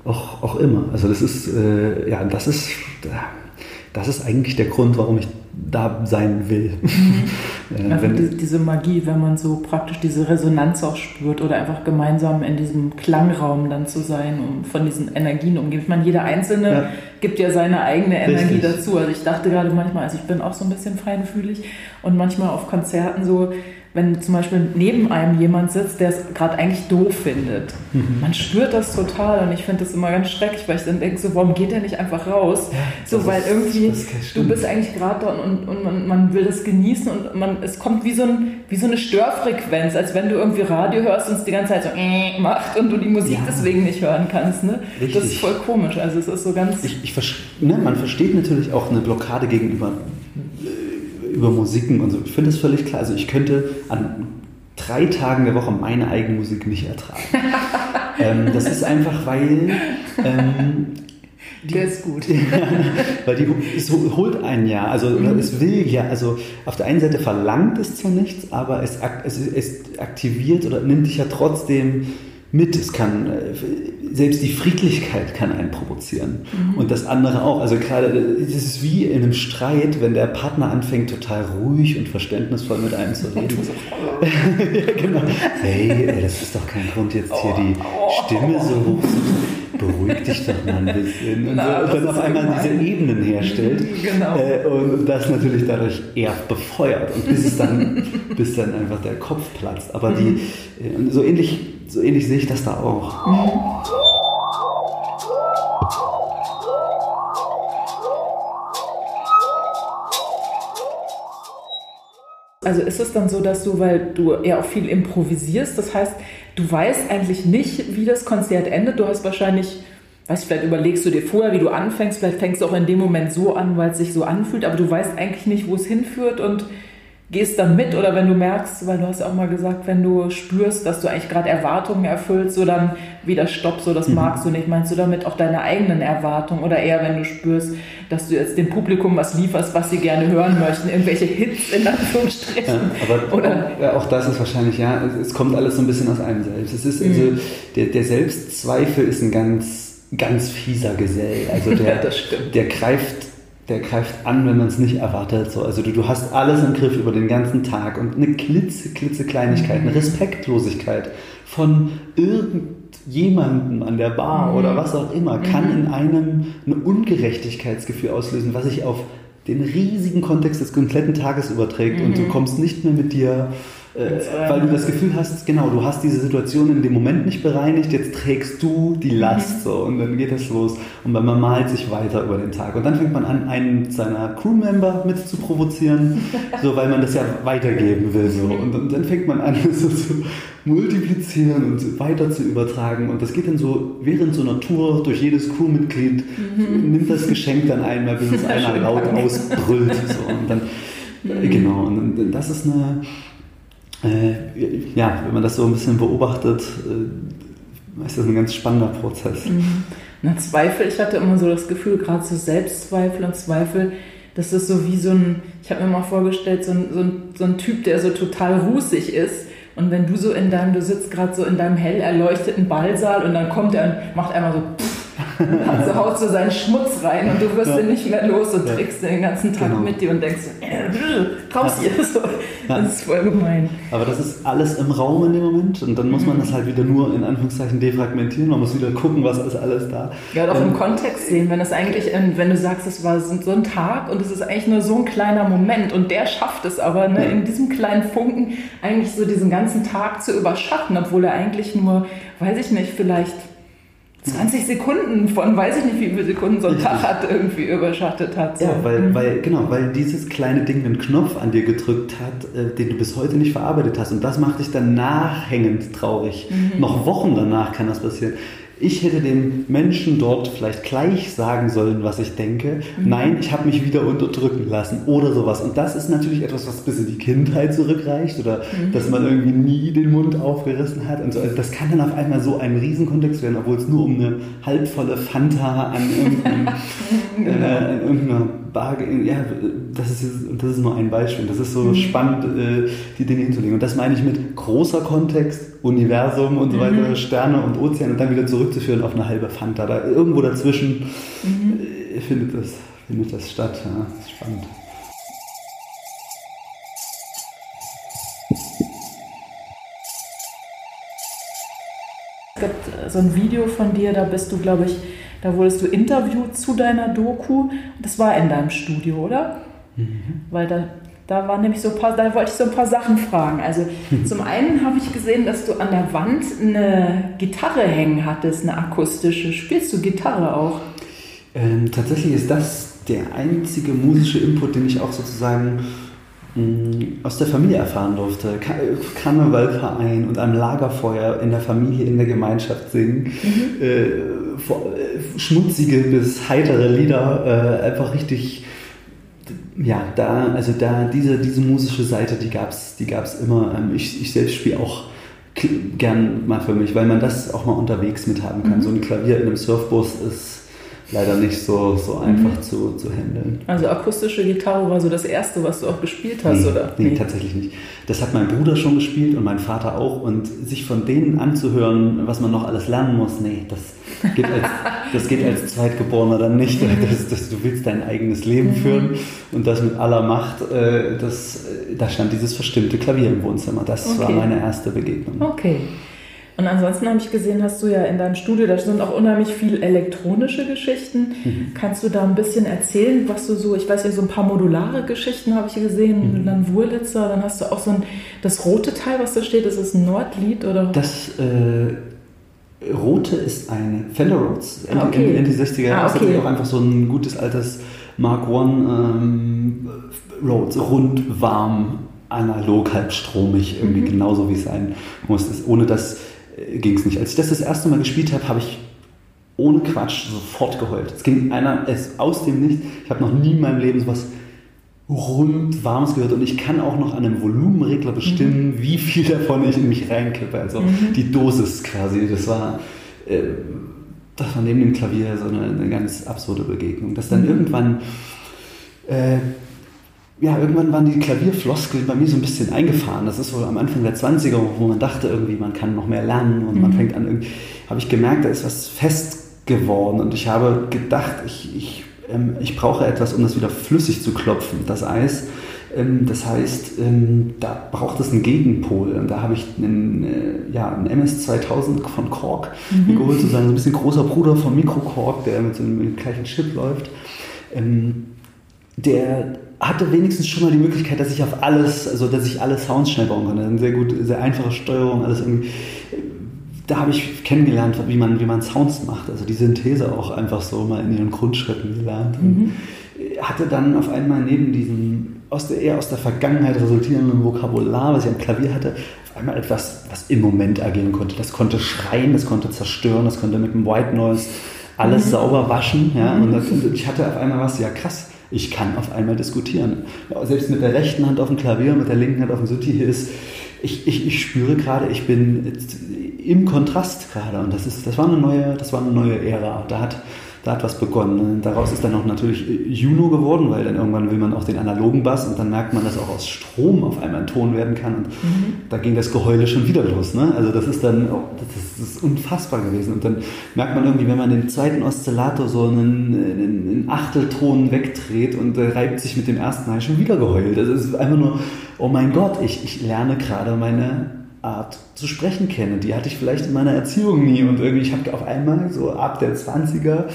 auch, auch immer. Also das ist, äh, ja, das ist, das ist eigentlich der Grund, warum ich da sein will. Mhm. äh, wenn, die, diese Magie, wenn man so praktisch diese Resonanz auch spürt oder einfach gemeinsam in diesem Klangraum dann zu sein und von diesen Energien umgeben. Ich meine, jeder Einzelne ja. gibt ja seine eigene Energie Richtig. dazu. Also ich dachte gerade manchmal, also ich bin auch so ein bisschen feinfühlig und manchmal auf Konzerten so, wenn zum Beispiel neben einem jemand sitzt, der es gerade eigentlich doof findet. Mhm. Man spürt das total und ich finde das immer ganz schrecklich, weil ich dann denke, so, warum geht der nicht einfach raus? Ja, so, weil ist, irgendwie, du bist eigentlich gerade da und, und man, man, will das genießen und man, es kommt wie so, ein, wie so eine Störfrequenz, als wenn du irgendwie Radio hörst und es die ganze Zeit so äh, macht und du die Musik ja. deswegen nicht hören kannst. Ne? Das ist voll komisch. Also es ist so ganz... Ich, ich ne, man versteht natürlich auch eine Blockade gegenüber über Musiken und so. Ich finde das völlig klar. Also ich könnte an drei Tagen der Woche meine eigene Musik nicht ertragen. ähm, das ist einfach, weil ähm, die, der ist gut. weil die es holt einen ja. Also mhm. es will ja, also auf der einen Seite verlangt es zwar nichts, aber es, es, es aktiviert oder nimmt dich ja trotzdem mit. Es kann, äh, selbst die Friedlichkeit kann einen provozieren. Mhm. Und das andere auch. Also gerade, es ist wie in einem Streit, wenn der Partner anfängt, total ruhig und verständnisvoll mit einem zu reden. ja, genau. Hey, das ist doch kein Grund, jetzt hier die Stimme so hoch zu beruhig dich doch mal ein bisschen. Und, Na, so, und dann auf einmal gemein. diese Ebenen herstellt. Genau. Äh, und das natürlich dadurch eher befeuert. Und bis es dann, bis dann einfach der Kopf platzt. Aber die, äh, so ähnlich so ähnlich sehe ich das da auch. Also ist es dann so, dass du, weil du ja auch viel improvisierst, das heißt, du weißt eigentlich nicht, wie das Konzert endet. Du hast wahrscheinlich, weißt vielleicht überlegst du dir vorher, wie du anfängst, vielleicht fängst du auch in dem Moment so an, weil es sich so anfühlt, aber du weißt eigentlich nicht, wo es hinführt und gehst dann mit oder wenn du merkst, weil du hast ja auch mal gesagt, wenn du spürst, dass du eigentlich gerade Erwartungen erfüllst, so dann wieder stopp, so das mhm. magst du nicht. Meinst du damit auch deine eigenen Erwartungen oder eher wenn du spürst, dass du jetzt dem Publikum was lieferst, was sie gerne hören möchten, irgendwelche Hits in Anführungsstrichen? Ja, aber oder? Auch, auch, das ist wahrscheinlich, ja, es kommt alles so ein bisschen aus einem selbst. Es ist mhm. also, der, der Selbstzweifel ist ein ganz, ganz fieser Gesell. Also der, ja, der greift der greift an, wenn man es nicht erwartet. So, also du, du hast alles im Griff über den ganzen Tag und eine klitze, klitze Kleinigkeit, eine mhm. Respektlosigkeit von irgendjemandem an der Bar mhm. oder was auch immer kann mhm. in einem ein Ungerechtigkeitsgefühl auslösen, was sich auf den riesigen Kontext des kompletten Tages überträgt mhm. und du kommst nicht mehr mit dir äh, weil du das Gefühl hast, genau, du hast diese Situation in dem Moment nicht bereinigt, jetzt trägst du die Last mhm. so und dann geht das los und man malt sich weiter über den Tag und dann fängt man an, einen seiner Crewmember mit zu provozieren, so weil man das ja weitergeben will so und, und dann fängt man an, so zu multiplizieren und weiter zu übertragen und das geht dann so während so einer Tour durch jedes Crewmitglied mhm. nimmt das Geschenk dann einmal, bis es einer laut ausbrüllt so und dann mhm. genau und das ist eine äh, ja, wenn man das so ein bisschen beobachtet, äh, ist das ein ganz spannender Prozess. Mhm. Na, Zweifel, ich hatte immer so das Gefühl, gerade so Selbstzweifel und Zweifel, das ist so wie so ein, ich habe mir mal vorgestellt, so ein, so, ein, so ein Typ, der so total rußig ist. Und wenn du so in deinem, du sitzt gerade so in deinem hell erleuchteten Ballsaal und dann kommt er und macht einmal so pff, also haut so seinen Schmutz rein und du wirst ja. den nicht mehr los und ja. trägst den ganzen Tag genau. mit dir und denkst, äh, raus ja. hier. So. Das ist voll gemein. Aber das ist alles im Raum in dem Moment und dann muss man mhm. das halt wieder nur in Anführungszeichen defragmentieren. Man muss wieder gucken, was ist alles da. Ja, und auch ähm, im Kontext sehen, wenn das eigentlich, wenn du sagst, es war so ein Tag und es ist eigentlich nur so ein kleiner Moment und der schafft es aber, ne, in diesem kleinen Funken eigentlich so diesen ganzen Tag zu überschatten, obwohl er eigentlich nur, weiß ich nicht, vielleicht 20 Sekunden von, weiß ich nicht, wie viele Sekunden so ein Tag hat, irgendwie überschattet hat. So. Ja, weil, weil, genau, weil dieses kleine Ding einen Knopf an dir gedrückt hat, äh, den du bis heute nicht verarbeitet hast. Und das macht dich dann nachhängend traurig. Mhm. Noch Wochen danach kann das passieren ich hätte dem Menschen dort vielleicht gleich sagen sollen, was ich denke. Mhm. Nein, ich habe mich wieder unterdrücken lassen oder sowas. Und das ist natürlich etwas, was bis in die Kindheit zurückreicht oder mhm. dass man irgendwie nie den Mund aufgerissen hat. Und so. Also das kann dann auf einmal so ein Riesenkontext werden, obwohl es nur um eine halbvolle Fanta an irgendeinem, genau. äh, irgendeiner Bar Ja, das ist, das ist nur ein Beispiel. Das ist so mhm. spannend, äh, die Dinge hinzulegen. Und das meine ich mit großer Kontext, Universum und so weiter, mhm. Sterne und Ozean und dann wieder zurückzuführen auf eine halbe Fanta. Da irgendwo dazwischen mhm. Äh, findet, das, findet das statt. Ja, das ist spannend. Es gibt so ein Video von dir, da bist du, glaube ich, da wurdest du interviewt zu deiner Doku. Das war in deinem Studio, oder? Mhm. Weil da da waren nämlich so ein paar, da wollte ich so ein paar Sachen fragen. Also zum einen habe ich gesehen, dass du an der Wand eine Gitarre hängen hattest, eine akustische. Spielst du Gitarre auch? Ähm, tatsächlich ist das der einzige musische Input, den ich auch sozusagen mh, mm, aus der Familie erfahren durfte. Karnevalverein und am Lagerfeuer in der Familie, in der Gemeinschaft singen. Mhm. Äh, äh schmutzige bis heitere Lieder, äh, einfach richtig ja, da, also da, diese, diese musische Seite, die gab es die gab's immer. Ähm, ich, ich selbst spiele auch gern mal für mich, weil man das auch mal unterwegs mithaben kann. Mhm. So ein Klavier in einem Surfbus ist leider nicht so, so einfach mhm. zu, zu handeln. Also akustische Gitarre war so das Erste, was du auch gespielt hast, nee, oder? Nee, nee, tatsächlich nicht. Das hat mein Bruder schon gespielt und mein Vater auch. Und sich von denen anzuhören, was man noch alles lernen muss, nee, das geht als, das geht als Zweitgeborener dann nicht. Das, das, du willst dein eigenes Leben mhm. führen und das mit aller Macht. Äh, das, da stand dieses verstimmte Klavier im Wohnzimmer. Das okay. war meine erste Begegnung. Okay. Und ansonsten habe ich gesehen, hast du ja in deinem Studio, da sind auch unheimlich viel elektronische Geschichten. Mhm. Kannst du da ein bisschen erzählen, was du so, ich weiß ja, so ein paar modulare Geschichten habe ich gesehen, mhm. dann Wurlitzer, dann hast du auch so ein, das rote Teil, was da steht, ist das ein Nordlied oder? Das äh, rote ist ein Fender Rhodes, Ende, ah, okay. Ende 60er Jahre. Ah, okay. Das ist auch einfach so ein gutes altes Mark One ähm, Rhodes, rund, warm, analog, halbstromig, irgendwie mhm. genauso wie es sein muss. Ohne dass ging es nicht. Als ich das das erste Mal gespielt habe, habe ich ohne Quatsch sofort geheult. Es ging einer es aus dem Nichts. Ich habe noch nie in meinem Leben so was rund Warmes gehört und ich kann auch noch an einem Volumenregler bestimmen, mhm. wie viel davon ich in mich reinkippe. Also mhm. die Dosis quasi. Das war, äh, das war neben dem Klavier so eine, eine ganz absurde Begegnung. Dass dann mhm. irgendwann äh, ja, irgendwann waren die Klavierfloskeln bei mir so ein bisschen eingefahren. Das ist so am Anfang der 20er, wo man dachte irgendwie, man kann noch mehr lernen und mhm. man fängt an, habe ich gemerkt, da ist was fest geworden und ich habe gedacht, ich, ich, ähm, ich brauche etwas, um das wieder flüssig zu klopfen, das Eis. Ähm, das heißt, ähm, da braucht es einen Gegenpol. Und da habe ich einen, äh, ja, einen MS-2000 von Korg mhm. geholt, sozusagen so ein bisschen großer Bruder von Mikro Korg, der mit so einem gleichen Chip läuft. Ähm, der hatte wenigstens schon mal die Möglichkeit, dass ich auf alles, also dass ich alle Sounds schnell bauen konnte. Eine sehr gut, sehr einfache Steuerung, alles irgendwie. Da habe ich kennengelernt, wie man, wie man Sounds macht. Also die Synthese auch einfach so mal in ihren Grundschritten gelernt. Mhm. Hatte dann auf einmal neben diesem aus der, eher aus der Vergangenheit resultierenden Vokabular, was ich am Klavier hatte, auf einmal etwas, was im Moment agieren konnte. Das konnte schreien, das konnte zerstören, das konnte mit dem White Noise alles mhm. sauber waschen. Ja? Und, das, und ich hatte auf einmal was, ja krass, ich kann auf einmal diskutieren. Selbst mit der rechten Hand auf dem Klavier, mit der linken Hand auf dem hier ist, ich, ich, ich spüre gerade, ich bin im Kontrast gerade und das ist, das war eine neue, das war eine neue Ära. Da hat da hat was begonnen. Daraus ist dann auch natürlich Juno geworden, weil dann irgendwann will man auch den analogen Bass und dann merkt man, dass auch aus Strom auf einmal ein Ton werden kann. Und mhm. da ging das Geheule schon wieder los. Ne? Also das ist dann, oh, das, ist, das, ist, unfassbar gewesen. Und dann merkt man irgendwie, wenn man den zweiten Oszillator so einen, einen, einen Achtelton wegdreht und reibt sich mit dem ersten Teil schon wieder geheult. Also es ist einfach nur, oh mein Gott, ich, ich lerne gerade meine Art zu sprechen kenne. Die hatte ich vielleicht in meiner Erziehung nie und irgendwie, ich habe auf einmal so ab der 20er,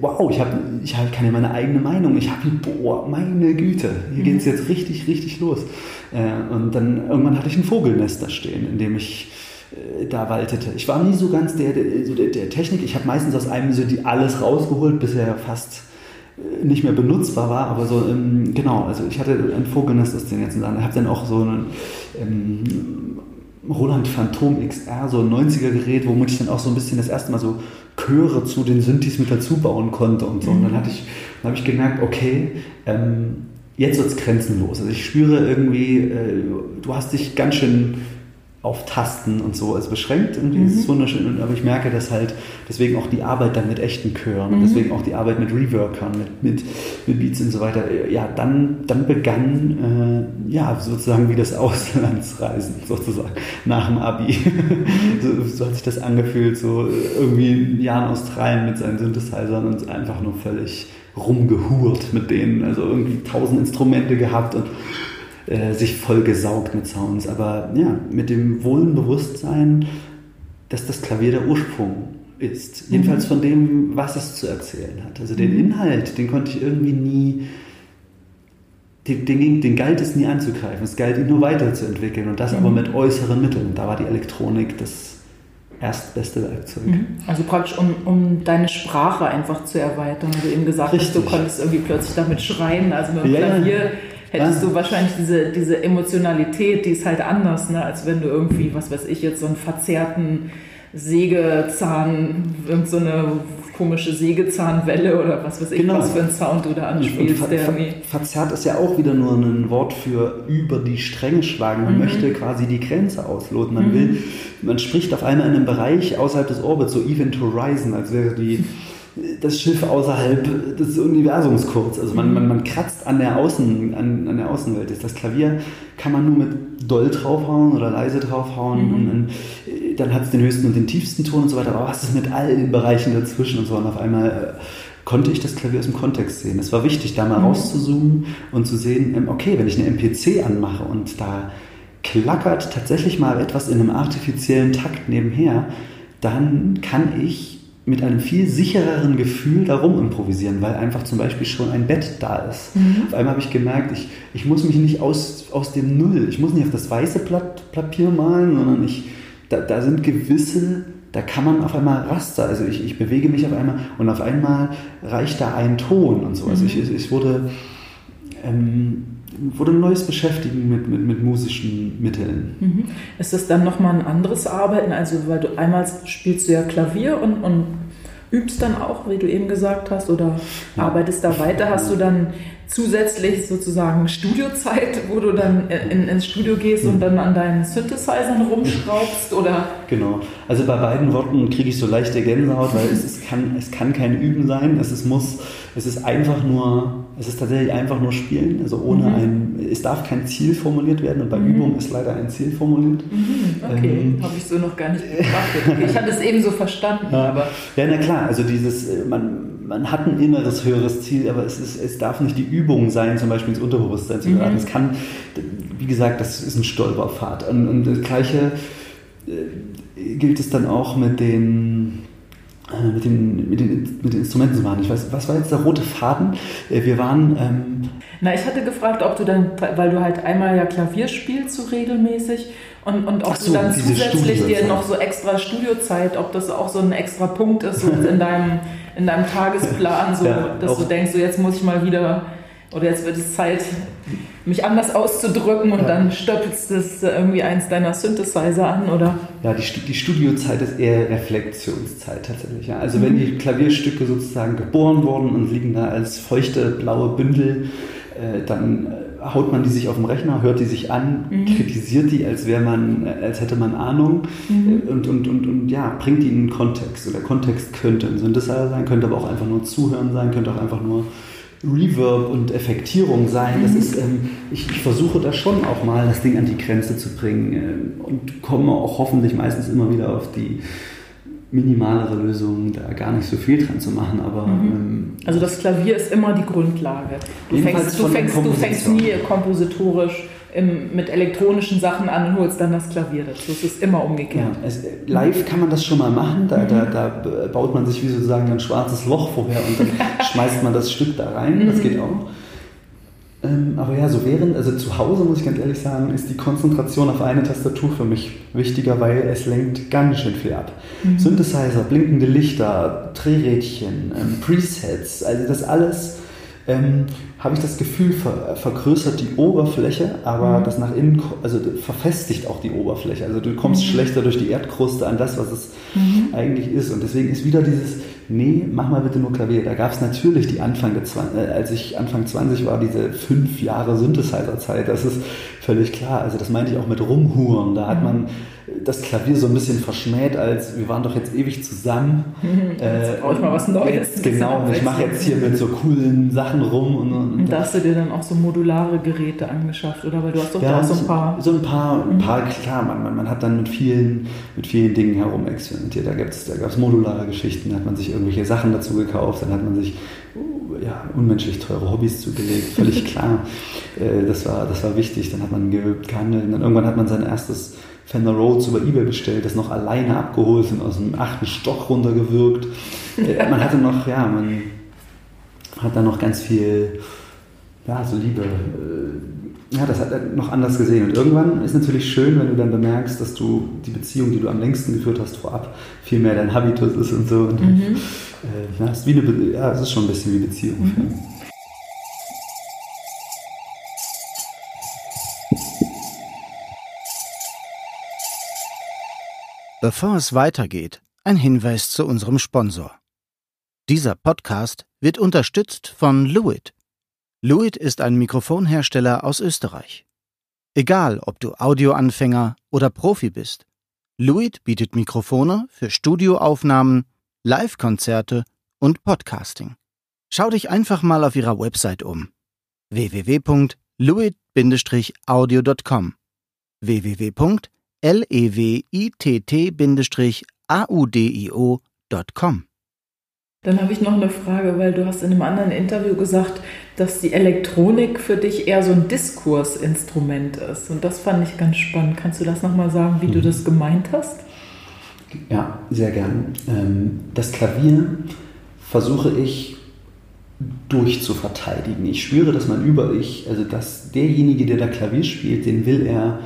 wow, ich habe ich hab keine meine eigene Meinung. Ich habe, boah, meine Güte, hier mhm. geht es jetzt richtig, richtig los. Äh, und dann irgendwann hatte ich ein Vogelnest da stehen, in dem ich äh, da waltete. Ich war nie so ganz der, der, der, der Technik. Ich habe meistens aus einem so die alles rausgeholt, bis er fast äh, nicht mehr benutzbar war, aber so, ähm, genau, also ich hatte ein Vogelnest aus den ganzen Sachen. Ich habe dann auch so einen ähm, Roland Phantom XR, so ein 90er-Gerät, womit ich dann auch so ein bisschen das erste Mal so Chöre zu den Synthes mit dazu bauen konnte und so. Und dann mhm. hatte ich, dann habe ich gemerkt, okay, ähm, jetzt wird es grenzenlos. Also ich spüre irgendwie, äh, du hast dich ganz schön auf Tasten und so also beschränkt. Irgendwie mhm. ist wunderschön. Aber ich merke, dass halt deswegen auch die Arbeit dann mit echten Chören mhm. deswegen auch die Arbeit mit Reworkern, mit, mit, mit Beats und so weiter. Ja, dann, dann begann äh, ja sozusagen wie das Auslandsreisen sozusagen nach dem Abi. so, so, hat sich das angefühlt, so irgendwie ein Jahr in Australien mit seinen Synthesizern und einfach nur völlig rumgehurt mit denen. Also irgendwie tausend Instrumente gehabt und äh, sich vollgesaugt mit Sounds. Aber ja, mit dem wohlen Bewusstsein, dass das Klavier der Ursprung ist. Mhm. Jedenfalls von dem, was es zu erzählen hat. Also den mhm. Inhalt, den konnte ich irgendwie nie, den, den, den galt es nie anzugreifen. Es galt ihn nur weiterzuentwickeln und das mhm. aber mit äußeren Mitteln. Da war die Elektronik das erstbeste Werkzeug. Mhm. Also praktisch, um, um deine Sprache einfach zu erweitern. Wie du eben gesagt Richtig. hast, du konntest irgendwie plötzlich damit schreien. Also mit dem ja, Klavier hättest ja. du wahrscheinlich diese, diese Emotionalität, die ist halt anders, ne, als wenn du irgendwie, was weiß ich, jetzt so einen verzerrten Sägezahn, irgend so eine komische Sägezahnwelle oder was weiß ich, genau. was für ein Sound du da anspielst. Ver ver verzerrt ist ja auch wieder nur ein Wort für über die Stränge schlagen. Man mhm. möchte quasi die Grenze ausloten. Man mhm. will, man spricht auf einmal in einem Bereich außerhalb des Orbits, so Event Horizon, als wäre die das Schiff außerhalb des Universums kurz. Also man, man, man kratzt an der, Außen, an, an der Außenwelt. Das Klavier kann man nur mit doll draufhauen oder leise draufhauen. Mhm. Und dann, dann hat es den höchsten und den tiefsten Ton und so weiter. Aber was ist mit allen Bereichen dazwischen und so? Und auf einmal äh, konnte ich das Klavier aus dem Kontext sehen. Es war wichtig, da mal mhm. rauszuzoomen und zu sehen, ähm, okay, wenn ich eine MPC anmache und da klackert tatsächlich mal etwas in einem artifiziellen Takt nebenher, dann kann ich mit einem viel sichereren Gefühl darum improvisieren, weil einfach zum Beispiel schon ein Bett da ist. Mhm. Auf einmal habe ich gemerkt, ich, ich muss mich nicht aus, aus dem Null, ich muss nicht auf das weiße Blatt Papier malen, sondern ich, da, da sind gewisse, da kann man auf einmal Raster, also ich, ich bewege mich auf einmal und auf einmal reicht da ein Ton und so. Also mhm. ich, ich wurde, ähm, wurde ein neues Beschäftigen mit, mit, mit musischen Mitteln. Mhm. Ist das dann nochmal ein anderes Arbeiten? Also, weil du einmal spielst du ja Klavier und, und übst dann auch, wie du eben gesagt hast, oder ja. arbeitest da weiter? Hast du dann zusätzlich sozusagen Studiozeit, wo du dann in, ins Studio gehst und dann an deinen Synthesizern rumschraubst oder? Genau. Also bei beiden Worten kriege ich so leichte Gänsehaut, weil es, ist, kann, es kann kein Üben sein. Es ist, muss, es ist einfach nur, es ist tatsächlich einfach nur Spielen. Also ohne mhm. ein, es darf kein Ziel formuliert werden und bei mhm. Übung ist leider ein Ziel formuliert. Mhm. Okay, ähm, habe ich so noch gar nicht betrachtet. Ich hatte es eben so verstanden, ja. aber. Ja, na klar, also dieses, äh, man, man hat ein inneres höheres Ziel, aber es, ist, es darf nicht die Übung sein, zum Beispiel ins Unterbewusstsein zu geraten. Mhm. Es kann, wie gesagt, das ist ein Stolperpfad. Und, und das Gleiche äh, gilt es dann auch mit den mit den, mit, den, mit den Instrumenten zu machen. Ich weiß, was war jetzt der rote Faden? Äh, wir waren. Ähm Na, ich hatte gefragt, ob du dann, weil du halt einmal ja Klavier spielst, so regelmäßig, und, und ob so, du dann zusätzlich dir noch so extra Studiozeit, ob das auch so ein extra Punkt ist so in, deinem, in deinem Tagesplan, so, ja, dass du denkst, so jetzt muss ich mal wieder oder jetzt wird es Zeit, mich anders auszudrücken und ja. dann stöpelst es irgendwie eins deiner Synthesizer an, oder? Ja, die, die Studiozeit ist eher Reflexionszeit tatsächlich. Ja. Also mhm. wenn die Klavierstücke sozusagen geboren wurden und liegen da als feuchte blaue Bündel, äh, dann äh, haut man die sich auf dem Rechner, hört die sich an, mhm. kritisiert die, als wäre man, äh, als hätte man Ahnung mhm. Äh, und, und, und, und ja, bringt die in einen Kontext. Und der Kontext könnte ein Synthesizer sein, könnte aber auch einfach nur Zuhören sein, könnte auch einfach nur Reverb und Effektierung sein. Das mhm. ist, ähm, ich, ich, versuche da schon auch mal das Ding an die Grenze zu bringen äh, und komme auch hoffentlich meistens immer wieder auf die minimalere Lösung, da gar nicht so viel dran zu machen. Aber, mhm. ähm, also das Klavier ist immer die Grundlage. Du fängst, du, fängst, du fängst nie kompositorisch im, mit elektronischen Sachen an und holst dann das Klavier dazu. Es ist immer umgekehrt. Ja, also live kann man das schon mal machen. Da, mhm. da, da, baut man sich wie sozusagen ein schwarzes Loch vorher und dann schmeißt man das Stück da rein. Das geht auch. Ähm, aber ja, so während, also zu Hause muss ich ganz ehrlich sagen, ist die Konzentration auf eine Tastatur für mich wichtiger, weil es lenkt ganz schön viel ab. Mhm. Synthesizer, blinkende Lichter, Drehrädchen, ähm, Presets, also das alles ähm, habe ich das Gefühl, ver vergrößert die Oberfläche, aber mhm. das nach innen, also verfestigt auch die Oberfläche. Also du kommst mhm. schlechter durch die Erdkruste an das, was es mhm. eigentlich ist. Und deswegen ist wieder dieses, nee, mach mal bitte nur Klavier. Da gab es natürlich die Anfang der 20, äh, als ich Anfang 20 war, diese fünf Jahre Synthesizer-Zeit. Das ist völlig klar. Also das meinte ich auch mit Rumhuren. Da hat man das Klavier so ein bisschen verschmäht, als wir waren doch jetzt ewig zusammen. Mhm, jetzt äh, brauche ich mal was Neues. Genau, und ich mache jetzt hier mit so coolen Sachen rum. Und, und, und da hast du dir dann auch so modulare Geräte angeschafft, oder? Weil du hast doch ja, da auch so ein paar. So ein paar, ein mhm. paar klar, man, man, man, hat dann mit vielen, mit vielen Dingen herum experimentiert. Da, da gab es modulare Geschichten, da hat man sich irgendwelche Sachen dazu gekauft, dann hat man sich ja, unmenschlich teure Hobbys zugelegt, völlig klar. Äh, das, war, das war wichtig, dann hat man gehandelt. Dann irgendwann hat man sein erstes Fender Rhodes über Ebay bestellt, das noch alleine abgeholt und aus dem achten Stock runtergewürgt. Äh, man hatte noch, ja, man hat da noch ganz viel, ja, so Liebe. Äh, ja, das hat er noch anders gesehen. Und irgendwann ist natürlich schön, wenn du dann bemerkst, dass du die Beziehung, die du am längsten geführt hast vorab, viel mehr dein Habitus ist und so. Und mhm. äh, ja, es ist, wie eine, ja, es ist schon ein bisschen wie Beziehung. Mhm. Bevor es weitergeht, ein Hinweis zu unserem Sponsor. Dieser Podcast wird unterstützt von Luit. Luit ist ein Mikrofonhersteller aus Österreich. Egal, ob du Audioanfänger oder Profi bist, Luit bietet Mikrofone für Studioaufnahmen, Live-Konzerte und Podcasting. Schau dich einfach mal auf ihrer Website um. www.luit-audio.com www lewitt-audio.com. Dann habe ich noch eine Frage, weil du hast in einem anderen Interview gesagt, dass die Elektronik für dich eher so ein Diskursinstrument ist. Und das fand ich ganz spannend. Kannst du das nochmal sagen, wie mhm. du das gemeint hast? Ja, sehr gern. Ähm, das Klavier versuche ich durchzuverteidigen. Ich spüre, dass man über ich, also dass derjenige, der da Klavier spielt, den will er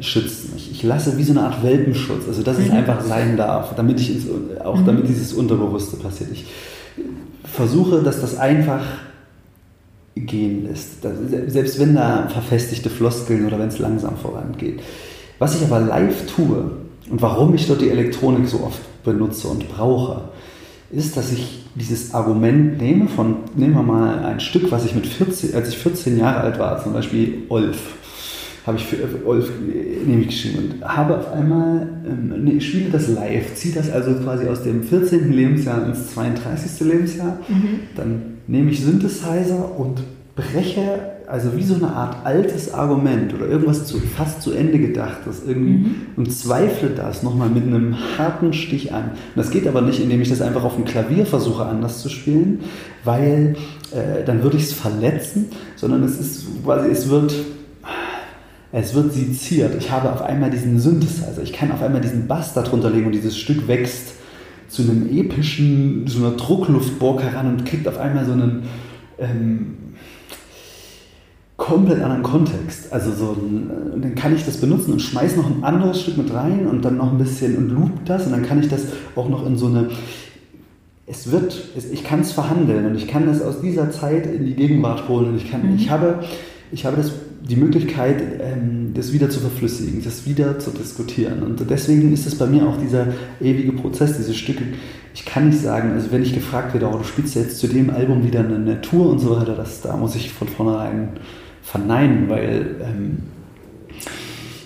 schützen. Ich, ich lasse wie so eine Art Welpenschutz, also dass es mhm. einfach sein darf, damit ich ins, auch mhm. damit dieses Unterbewusste passiert. Ich versuche, dass das einfach gehen lässt, selbst wenn da verfestigte Floskeln oder wenn es langsam vorangeht. Was ich aber live tue und warum ich dort die Elektronik so oft benutze und brauche, ist, dass ich dieses Argument nehme von, nehmen wir mal ein Stück, was ich mit 14, als ich 14 Jahre alt war, zum Beispiel Olf habe ich für Olf nämlich geschrieben und habe auf einmal, ähm, nee, ich spiele das live, ziehe das also quasi aus dem 14. Lebensjahr ins 32. Lebensjahr. Mhm. Dann nehme ich Synthesizer und breche, also wie so eine Art altes Argument oder irgendwas zu, fast zu Ende gedachtes irgendwie mhm. und zweifle das nochmal mit einem harten Stich an. Und das geht aber nicht, indem ich das einfach auf dem Klavier versuche anders zu spielen, weil äh, dann würde ich es verletzen, sondern es ist quasi, es wird es wird seziert. Ich habe auf einmal diesen Synthesizer. Ich kann auf einmal diesen Bass darunter legen und dieses Stück wächst zu einem epischen, so einer Druckluftburg heran und kriegt auf einmal so einen ähm, komplett anderen Kontext. Also so, ein, dann kann ich das benutzen und schmeiß noch ein anderes Stück mit rein und dann noch ein bisschen und loop das und dann kann ich das auch noch in so eine es wird, ich kann es verhandeln und ich kann das aus dieser Zeit in die Gegenwart holen und ich kann, mhm. ich habe, ich habe das, die Möglichkeit, ähm, das wieder zu verflüssigen, das wieder zu diskutieren und deswegen ist es bei mir auch dieser ewige Prozess, diese Stücke. Ich kann nicht sagen, also wenn ich gefragt werde, oh, du spielst jetzt zu dem Album wieder eine, eine Tour und so weiter, das, da muss ich von vornherein verneinen, weil ähm,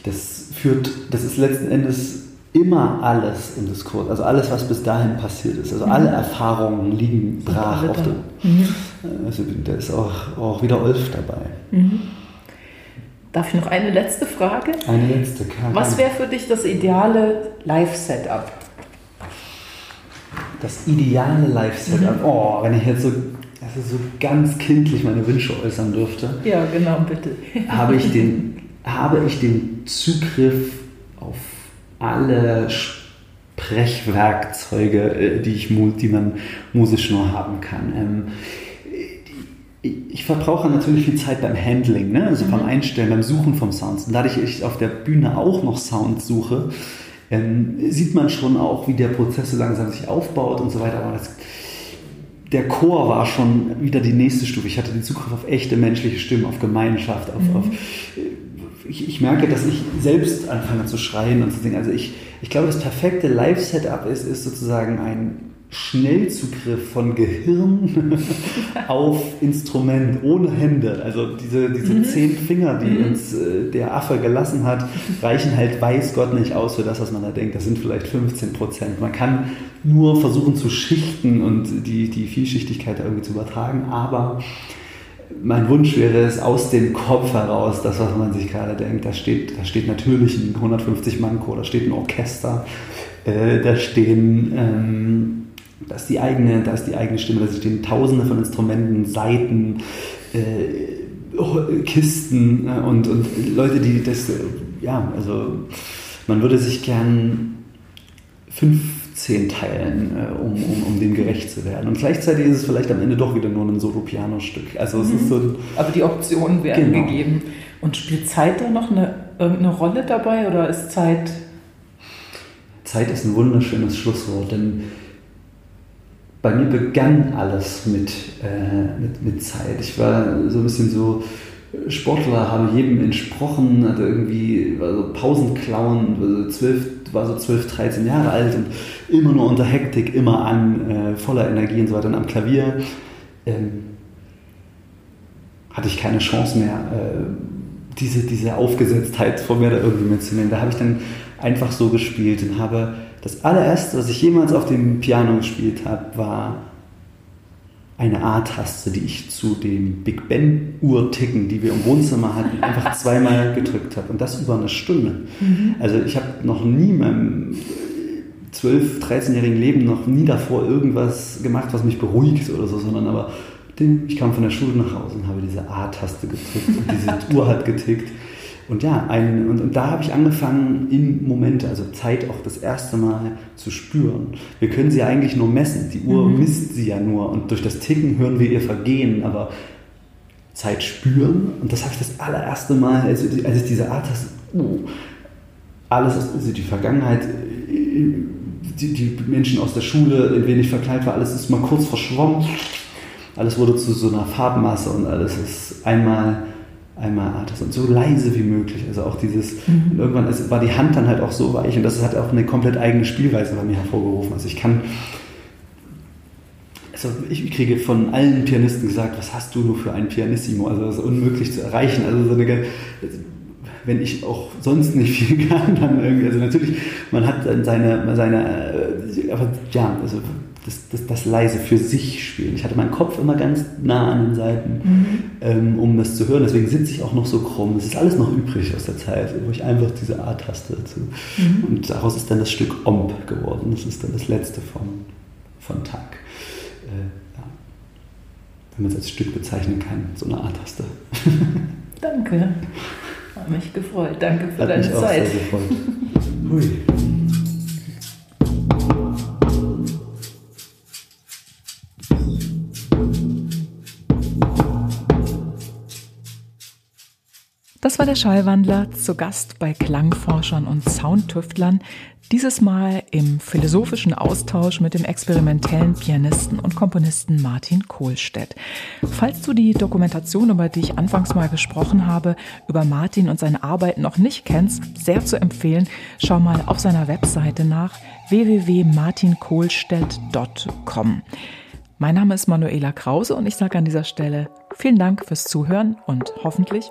das führt, das ist letzten Endes immer alles im Diskurs, also alles, was bis dahin passiert ist. Also mhm. alle Erfahrungen liegen brach auf dem. Mhm. Also da ist auch, auch wieder Olf dabei. Mhm. Darf ich noch eine letzte Frage? Eine letzte, klar. Was wäre für dich das ideale Live-Setup? Das ideale Live-Setup? Mhm. Oh, wenn ich jetzt so, also so ganz kindlich meine Wünsche äußern dürfte. Ja, genau, bitte. habe, ich den, habe ich den Zugriff auf alle Sprechwerkzeuge, äh, die, ich, die man musisch nur haben kann. Ähm, ich verbrauche natürlich viel Zeit beim Handling, ne? also beim mhm. Einstellen, beim Suchen vom Sounds. Und dadurch, dass ich auf der Bühne auch noch Sounds suche, ähm, sieht man schon auch, wie der Prozess so langsam sich aufbaut und so weiter. Aber das, der Chor war schon wieder die nächste Stufe. Ich hatte den Zugriff auf echte menschliche Stimmen, auf Gemeinschaft, auf, mhm. auf ich, ich, merke, dass ich selbst anfange zu schreien und zu singen. Also ich, ich glaube, das perfekte Live-Setup ist, ist sozusagen ein Schnellzugriff von Gehirn auf Instrument ohne Hände. Also diese, diese mhm. zehn Finger, die mhm. uns äh, der Affe gelassen hat, reichen halt weiß Gott nicht aus für das, was man da denkt. Das sind vielleicht 15 Prozent. Man kann nur versuchen zu schichten und die, die Vielschichtigkeit irgendwie zu übertragen, aber mein Wunsch wäre es aus dem Kopf heraus, das, was man sich gerade denkt. Da steht, da steht natürlich ein 150-Mann-Chor, da steht ein Orchester, äh, da stehen, ähm, da ist die eigene, da ist die eigene Stimme, da stehen Tausende von Instrumenten, Saiten, äh, Kisten äh, und, und Leute, die das, äh, ja, also man würde sich gern fünf zehn Teilen, äh, um, um, um dem gerecht zu werden. Und gleichzeitig ist es vielleicht am Ende doch wieder nur ein Solo-Piano-Stück. Also es mhm. ist so ein, Aber die Optionen werden genau. gegeben. Und spielt Zeit da noch eine, eine Rolle dabei oder ist Zeit... Zeit ist ein wunderschönes Schlusswort, denn bei mir begann alles mit, äh, mit, mit Zeit. Ich war so ein bisschen so Sportler, habe jedem entsprochen, hatte irgendwie war so Pausenklauen, zwölf war so 12, 13 Jahre alt und immer nur unter Hektik, immer an, äh, voller Energie und so weiter. Und am Klavier ähm, hatte ich keine Chance mehr, äh, diese, diese Aufgesetztheit vor mir da irgendwie mitzunehmen. Da habe ich dann einfach so gespielt und habe das allererste, was ich jemals auf dem Piano gespielt habe, war eine A-Taste, die ich zu dem Big Ben Uhrticken, die wir im Wohnzimmer hatten, einfach zweimal gedrückt habe und das über eine Stunde. Mhm. Also ich habe noch nie in meinem 12, 13-jährigen Leben noch nie davor irgendwas gemacht, was mich beruhigt oder so, sondern aber ich kam von der Schule nach Hause und habe diese A-Taste gedrückt und diese Uhr hat getickt. Und ja, ein, und, und da habe ich angefangen, in Momente, also Zeit auch das erste Mal zu spüren. Wir können sie ja eigentlich nur messen. Die Uhr mhm. misst sie ja nur und durch das Ticken hören wir ihr Vergehen, aber Zeit spüren. Und das habe ich das allererste Mal, als, als ich diese Art, das, uh, alles, also die Vergangenheit, die, die Menschen aus der Schule, in wen ich verkleidet war, alles ist mal kurz verschwommen. Alles wurde zu so einer Farbmasse und alles ist einmal einmal Artis und so leise wie möglich. Also auch dieses, mhm. irgendwann ist, war die Hand dann halt auch so weich und das hat auch eine komplett eigene Spielweise bei mir hervorgerufen. Also ich kann, also ich kriege von allen Pianisten gesagt, was hast du nur für ein Pianissimo? Also das ist unmöglich zu erreichen. Also so eine, wenn ich auch sonst nicht viel kann, dann irgendwie, also natürlich, man hat dann seine, seine, äh, aber ja, also das, das, das, leise für sich spielen. Ich hatte meinen Kopf immer ganz nah an den Seiten, mhm. ähm, um das zu hören. Deswegen sitze ich auch noch so krumm. Es ist alles noch übrig aus der Zeit, wo ich einfach diese A-Taste dazu. Mhm. Und daraus ist dann das Stück Omp geworden. Das ist dann das letzte von, von Tag. Äh, ja. Wenn man es als Stück bezeichnen kann, so eine A-Taste. Danke. Hat mich gefreut. Danke für Hat deine mich Zeit. Auch sehr gefreut. Hui. War der Schallwandler zu Gast bei Klangforschern und Soundtüftlern, dieses Mal im philosophischen Austausch mit dem experimentellen Pianisten und Komponisten Martin Kohlstedt. Falls du die Dokumentation, über die ich anfangs mal gesprochen habe, über Martin und seine Arbeit noch nicht kennst, sehr zu empfehlen, schau mal auf seiner Webseite nach www.martinkohlstedt.com. Mein Name ist Manuela Krause und ich sage an dieser Stelle vielen Dank fürs Zuhören und hoffentlich